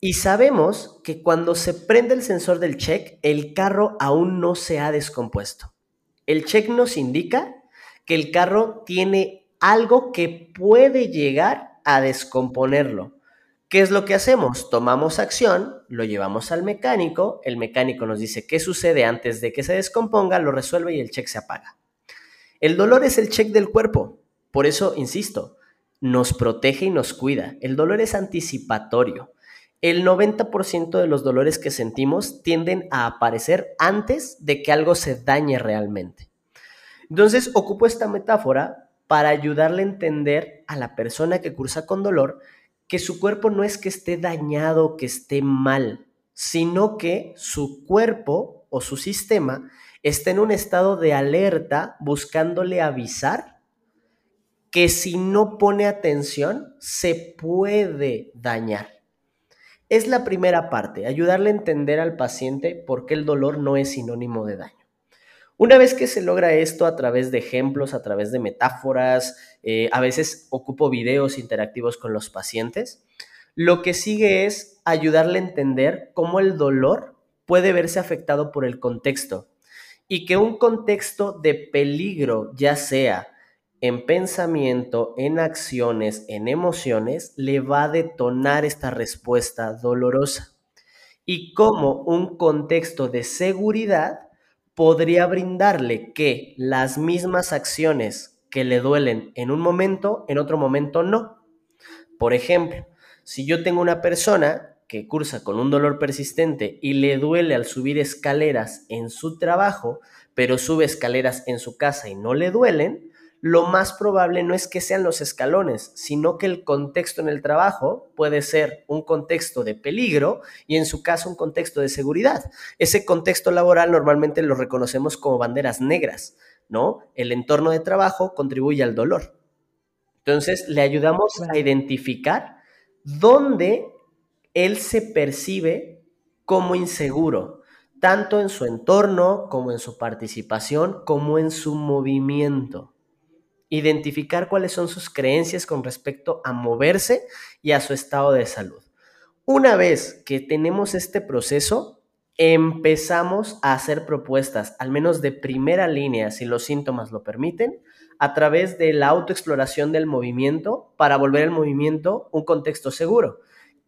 Y sabemos que cuando se prende el sensor del check, el carro aún no se ha descompuesto. El check nos indica que el carro tiene algo que puede llegar a descomponerlo. ¿Qué es lo que hacemos? Tomamos acción, lo llevamos al mecánico, el mecánico nos dice qué sucede antes de que se descomponga, lo resuelve y el check se apaga. El dolor es el check del cuerpo, por eso, insisto, nos protege y nos cuida. El dolor es anticipatorio el 90% de los dolores que sentimos tienden a aparecer antes de que algo se dañe realmente. Entonces, ocupo esta metáfora para ayudarle a entender a la persona que cursa con dolor que su cuerpo no es que esté dañado, que esté mal, sino que su cuerpo o su sistema está en un estado de alerta buscándole avisar que si no pone atención se puede dañar. Es la primera parte, ayudarle a entender al paciente por qué el dolor no es sinónimo de daño. Una vez que se logra esto a través de ejemplos, a través de metáforas, eh, a veces ocupo videos interactivos con los pacientes, lo que sigue es ayudarle a entender cómo el dolor puede verse afectado por el contexto y que un contexto de peligro, ya sea en pensamiento, en acciones, en emociones, le va a detonar esta respuesta dolorosa. Y cómo un contexto de seguridad podría brindarle que las mismas acciones que le duelen en un momento, en otro momento no. Por ejemplo, si yo tengo una persona que cursa con un dolor persistente y le duele al subir escaleras en su trabajo, pero sube escaleras en su casa y no le duelen, lo más probable no es que sean los escalones, sino que el contexto en el trabajo puede ser un contexto de peligro y en su caso un contexto de seguridad. Ese contexto laboral normalmente lo reconocemos como banderas negras, ¿no? El entorno de trabajo contribuye al dolor. Entonces, le ayudamos a identificar dónde él se percibe como inseguro, tanto en su entorno como en su participación, como en su movimiento. Identificar cuáles son sus creencias con respecto a moverse y a su estado de salud. Una vez que tenemos este proceso, empezamos a hacer propuestas, al menos de primera línea, si los síntomas lo permiten, a través de la autoexploración del movimiento para volver el movimiento un contexto seguro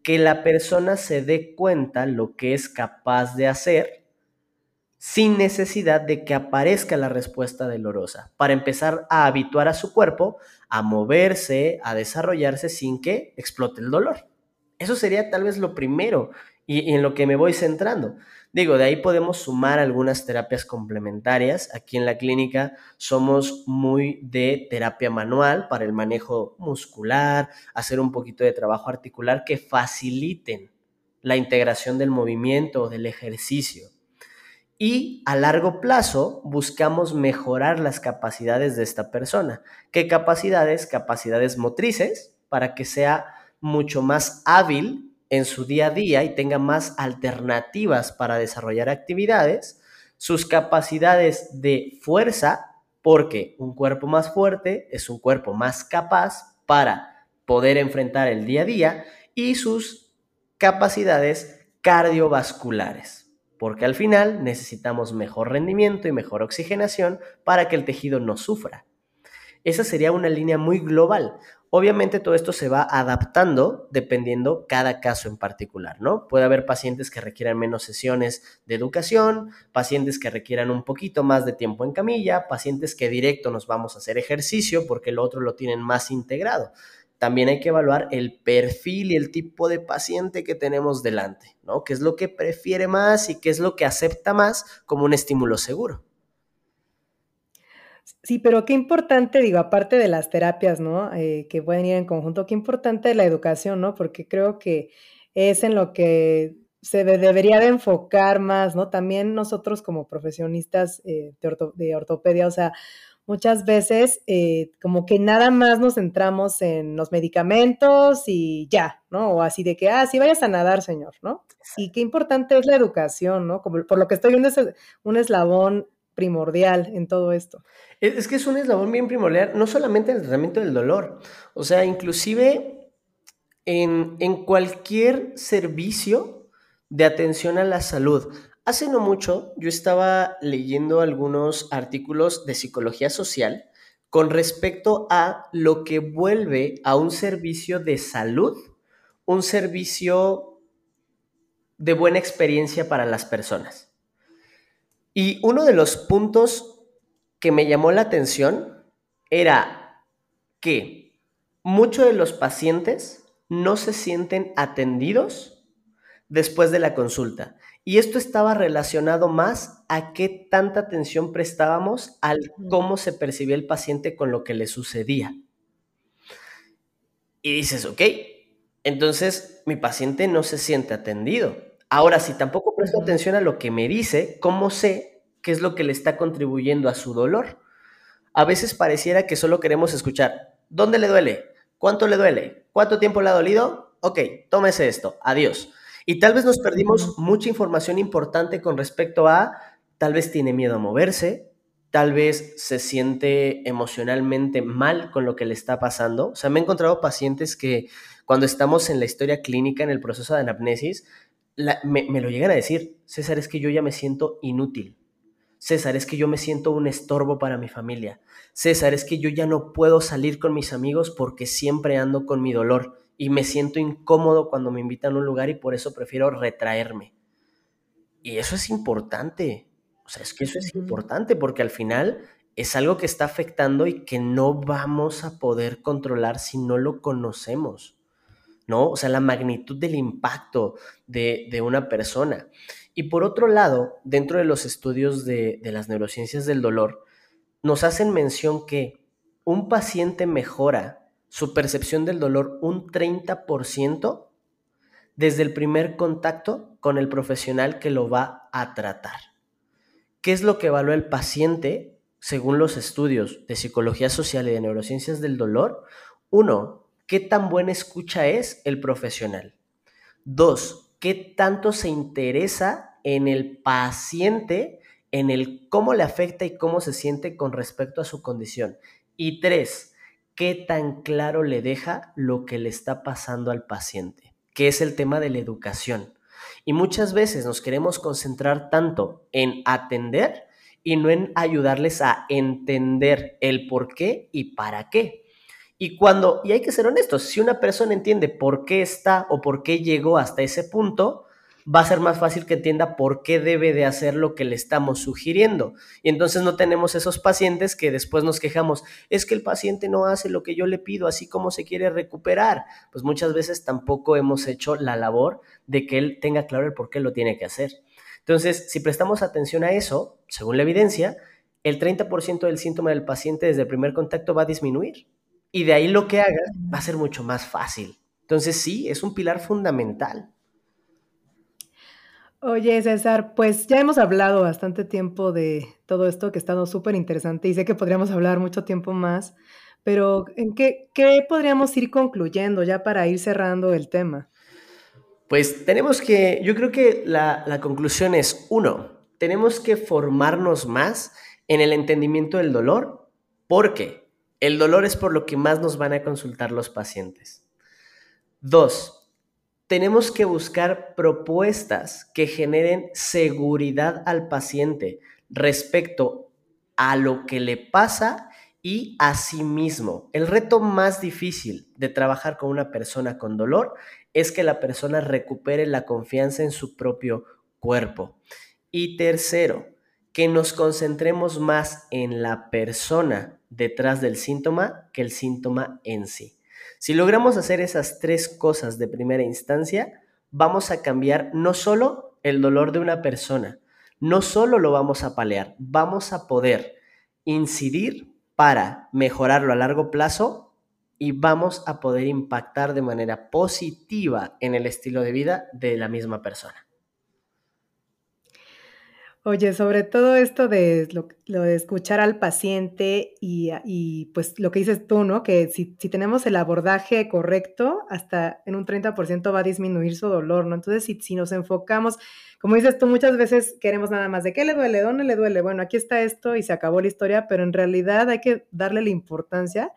que la persona se dé cuenta lo que es capaz de hacer sin necesidad de que aparezca la respuesta dolorosa, para empezar a habituar a su cuerpo a moverse, a desarrollarse sin que explote el dolor. Eso sería tal vez lo primero y, en lo que me voy centrando. Digo, de ahí podemos sumar algunas terapias complementarias. Aquí en la clínica somos muy de terapia manual para el manejo muscular, hacer un poquito de trabajo articular que faciliten la integración del movimiento o del ejercicio. Y a largo plazo buscamos mejorar las capacidades de esta persona. ¿Qué capacidades? Capacidades motrices para que sea mucho más hábil en su día a día y tenga más alternativas para desarrollar actividades, sus capacidades de fuerza, porque un cuerpo más fuerte es un cuerpo más capaz para poder enfrentar el día a día, y sus capacidades cardiovasculares, porque al final necesitamos mejor rendimiento y mejor oxigenación para que el tejido no sufra. Esa sería una línea muy global. Obviamente todo esto se va adaptando dependiendo cada caso en particular, ¿no? Puede haber pacientes que requieran menos sesiones de educación, pacientes que requieran un poquito más de tiempo en camilla, pacientes que directo nos vamos a hacer ejercicio porque el otro lo tienen más integrado. También hay que evaluar el perfil y el tipo de paciente que tenemos delante, ¿no? ¿Qué es lo que prefiere más y qué es lo que acepta más como un estímulo seguro? Sí, pero qué importante, digo, aparte de las terapias, ¿no? Eh, que pueden ir en conjunto, qué importante la educación, ¿no? Porque creo que es en lo que se debería de enfocar más, ¿no? También nosotros como profesionistas eh, de, ortopedia, o sea, muchas veces eh, como que nada más nos centramos en los medicamentos y ya, ¿no? O así de que, ah, sí vayas a nadar, señor, ¿no? Y qué importante es la educación, ¿no? Como, por lo que estoy viendo es un eslabón primordial en todo esto. Es, que es un eslabón bien primordial, no solamente en el tratamiento del dolor, o sea, inclusive en, en cualquier servicio de atención a la salud. Hace no mucho yo estaba leyendo algunos artículos de psicología social con respecto a lo que vuelve a un servicio de salud, un servicio de buena experiencia para las personas. Y uno de los puntos que me llamó la atención era que muchos de los pacientes no se sienten atendidos después de la consulta. Y esto estaba relacionado más a qué tanta atención prestábamos al cómo se percibía el paciente con lo que le sucedía. Y dices, ok, entonces mi paciente no se siente atendido. Ahora, si tampoco presto atención a lo que me dice, ¿cómo sé qué es lo que le está contribuyendo a su dolor? A veces pareciera que solo queremos escuchar, ¿dónde le duele? ¿Cuánto le duele? ¿Cuánto tiempo le ha dolido? Ok, tómese esto, adiós. Y tal vez nos perdimos mucha información importante con respecto a, tal vez tiene miedo a moverse, tal vez se siente emocionalmente mal con lo que le está pasando. O sea, me he encontrado pacientes que cuando estamos en la historia clínica, en el proceso de anamnesis, me, lo llegan a decir, César, es que yo ya me siento inútil. César, es que yo me siento un estorbo para mi familia. César, es que yo ya no puedo salir con mis amigos porque siempre ando con mi dolor y me siento incómodo cuando me invitan a un lugar y por eso prefiero retraerme. Y eso es importante. O sea, es que eso es importante porque al final es algo que está afectando y que no vamos a poder controlar si no lo conocemos. ¿no? O sea, la magnitud del impacto de, una persona. Y por otro lado, dentro de los estudios de, de las neurociencias del dolor, nos hacen mención que un paciente mejora su percepción del dolor un 30% desde el primer contacto con el profesional que lo va a tratar. ¿Qué es lo que evalúa el paciente según los estudios de psicología social y de neurociencias del dolor? Uno, ¿qué tan buena escucha es el profesional? Dos, ¿qué tanto se interesa en el paciente, en el cómo le afecta y cómo se siente con respecto a su condición? Y tres, ¿qué tan claro le deja lo que le está pasando al paciente? Que es el tema de la educación. Y muchas veces nos queremos concentrar tanto en atender y no en ayudarles a entender el por qué y para qué. Y cuando, y hay que ser honestos, si una persona entiende por qué está o por qué llegó hasta ese punto, va a ser más fácil que entienda por qué debe de hacer lo que le estamos sugiriendo. Y entonces no tenemos esos pacientes que después nos quejamos, es que el paciente no hace lo que yo le pido, así como se quiere recuperar. Pues muchas veces tampoco hemos hecho la labor de que él tenga claro el por qué lo tiene que hacer. Entonces, si prestamos atención a eso, según la evidencia, el 30% del síntoma del paciente desde el primer contacto va a disminuir. Y de ahí lo que haga va a ser mucho más fácil. Entonces, sí, es un pilar fundamental. Oye, César, pues ya hemos hablado bastante tiempo de todo esto que ha estado súper interesante y sé que podríamos hablar mucho tiempo más, pero ¿en qué, qué podríamos ir concluyendo ya para ir cerrando el tema? Pues tenemos que, yo creo que la, la conclusión es, uno, tenemos que formarnos más en el entendimiento del dolor, porque el dolor es por lo que más nos van a consultar los pacientes. Dos, tenemos que buscar propuestas que generen seguridad al paciente respecto a lo que le pasa y a sí mismo. El reto más difícil de trabajar con una persona con dolor es que la persona recupere la confianza en su propio cuerpo. Y tercero, que nos concentremos más en la persona detrás del síntoma que el síntoma en sí. Si logramos hacer esas tres cosas de primera instancia, vamos a cambiar no solo el dolor de una persona, no solo lo vamos a palear, vamos a poder incidir para mejorarlo a largo plazo y vamos a poder impactar de manera positiva en el estilo de vida de la misma persona. Oye, sobre todo esto de lo, de escuchar al paciente y, pues lo que dices tú, ¿no? Que si, tenemos el abordaje correcto, hasta en un 30% va a disminuir su dolor, ¿no? Entonces, si, si nos enfocamos, como dices tú, muchas veces queremos nada más de qué le duele, dónde le duele, bueno, aquí está esto y se acabó la historia, pero en realidad hay que darle la importancia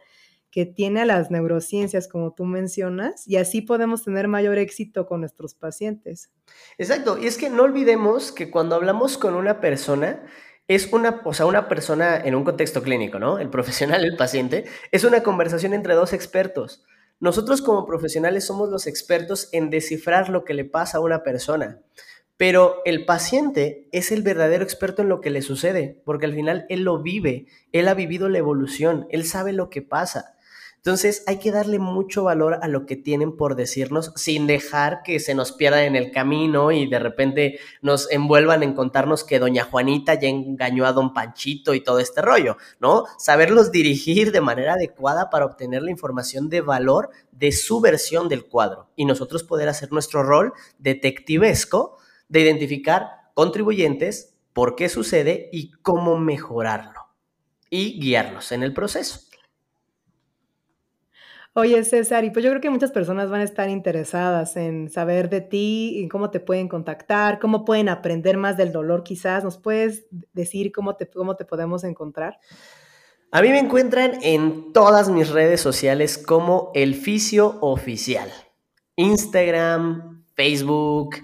que tiene a las neurociencias, como tú mencionas, y así podemos tener mayor éxito con nuestros pacientes. Exacto, y es que no olvidemos que cuando hablamos con una persona, es una, o sea, una persona en un contexto clínico, ¿no? El profesional, el paciente, es una conversación entre dos expertos. Nosotros como profesionales somos los expertos en descifrar lo que le pasa a una persona, pero el paciente es el verdadero experto en lo que le sucede, porque al final él lo vive, él ha vivido la evolución, él sabe lo que pasa. Entonces hay que darle mucho valor a lo que tienen por decirnos sin dejar que se nos pierda en el camino y de repente nos envuelvan en contarnos que doña Juanita ya engañó a don Panchito y todo este rollo, ¿no? Saberlos dirigir de manera adecuada para obtener la información de valor de su versión del cuadro y nosotros poder hacer nuestro rol detectivesco de identificar contribuyentes, por qué sucede y cómo mejorarlo y guiarlos en el proceso. Oye, César, y pues yo creo que muchas personas van a estar interesadas en saber de ti, y cómo te pueden contactar, cómo pueden aprender más del dolor quizás. ¿Nos puedes decir cómo te, cómo te podemos encontrar? A mí me encuentran en todas mis redes sociales como El Fisio Oficial. Instagram, Facebook,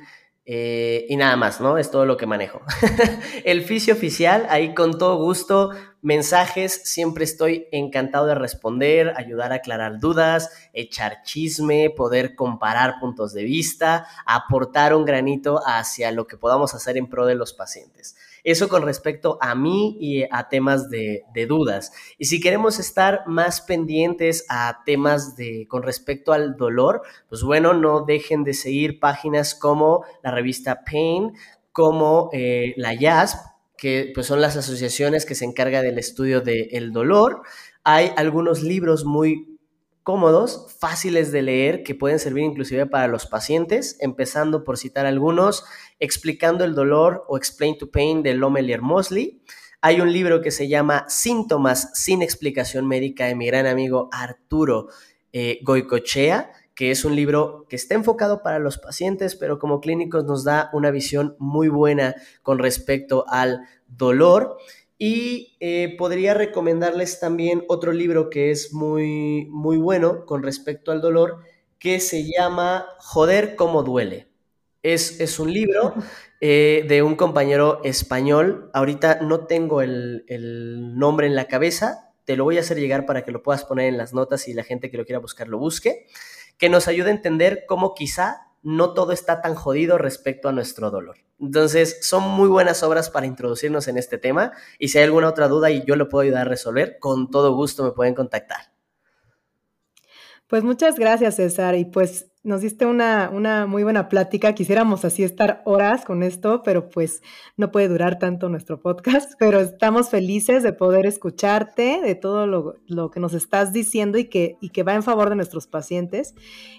eh, y nada más, ¿no? Es todo lo que manejo. el fisio oficial, ahí con todo gusto, mensajes, siempre estoy encantado de responder, ayudar a aclarar dudas, echar chisme, poder comparar puntos de vista, aportar un granito hacia lo que podamos hacer en pro de los pacientes. Eso con respecto a mí y a temas de, dudas. Y si queremos estar más pendientes a temas de con respecto al dolor, pues bueno, no dejen de seguir páginas como la revista Pain, como eh, la JASP, que pues son las asociaciones que se encargan del estudio del dolor. Hay algunos libros muy cómodos, fáciles de leer, que pueden servir inclusive para los pacientes, empezando por citar algunos, Explicando el dolor o Explain to Pain de Lomelier Mosley. Hay un libro que se llama Síntomas sin explicación médica de mi gran amigo Arturo eh, Goicochea, que es un libro que está enfocado para los pacientes, pero como clínicos nos da una visión muy buena con respecto al dolor. Y eh, podría recomendarles también otro libro que es muy, muy bueno con respecto al dolor, que se llama Joder, cómo duele. Es, es un libro eh, de un compañero español. Ahorita no tengo el, el, nombre en la cabeza. Te lo voy a hacer llegar para que lo puedas poner en las notas y la gente que lo quiera buscar lo busque. Que nos ayude a entender cómo quizá no todo está tan jodido respecto a nuestro dolor. Entonces, son muy buenas obras para introducirnos en este tema y si hay alguna otra duda y yo lo puedo ayudar a resolver, con todo gusto me pueden contactar. Pues muchas gracias, César. Y pues nos diste una, una, muy buena plática. Quisiéramos así estar horas con esto, pero pues no puede durar tanto nuestro podcast. Pero estamos felices de poder escucharte, de todo lo, lo, que nos estás diciendo y que, y que va en favor de nuestros pacientes.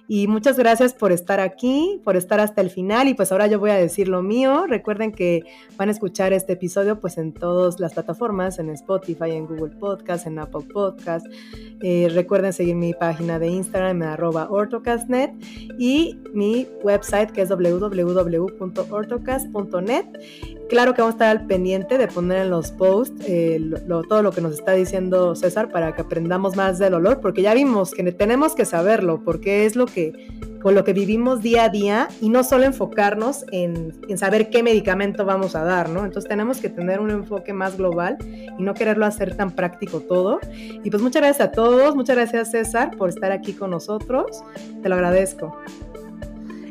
Y muchas gracias por estar aquí, por estar hasta el final. Y pues ahora yo voy a decir lo mío. Recuerden que van a escuchar este episodio pues en todas las plataformas, en Spotify, en Google Podcast, en Apple Podcast. Eh, recuerden seguir mi página de Instagram, arroba ortocastnet y mi website que es www.ortocast.net. Claro que vamos a estar al pendiente de poner en los posts eh, todo lo que nos está diciendo César para que aprendamos más del olor, porque ya vimos que tenemos que saberlo, porque es lo que con lo que vivimos día a día y no solo enfocarnos en, en, saber qué medicamento vamos a dar, ¿no? Entonces tenemos que tener un enfoque más global y no quererlo hacer tan práctico todo. Y pues muchas gracias a todos, muchas gracias César por estar aquí con nosotros, te lo agradezco.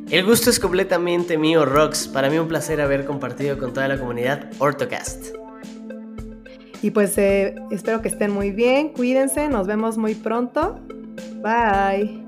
El gusto es completamente mío, Rox. Para mí un placer haber compartido con toda la comunidad Ortocast. Y pues eh, espero que estén muy bien, cuídense, nos vemos muy pronto. Bye.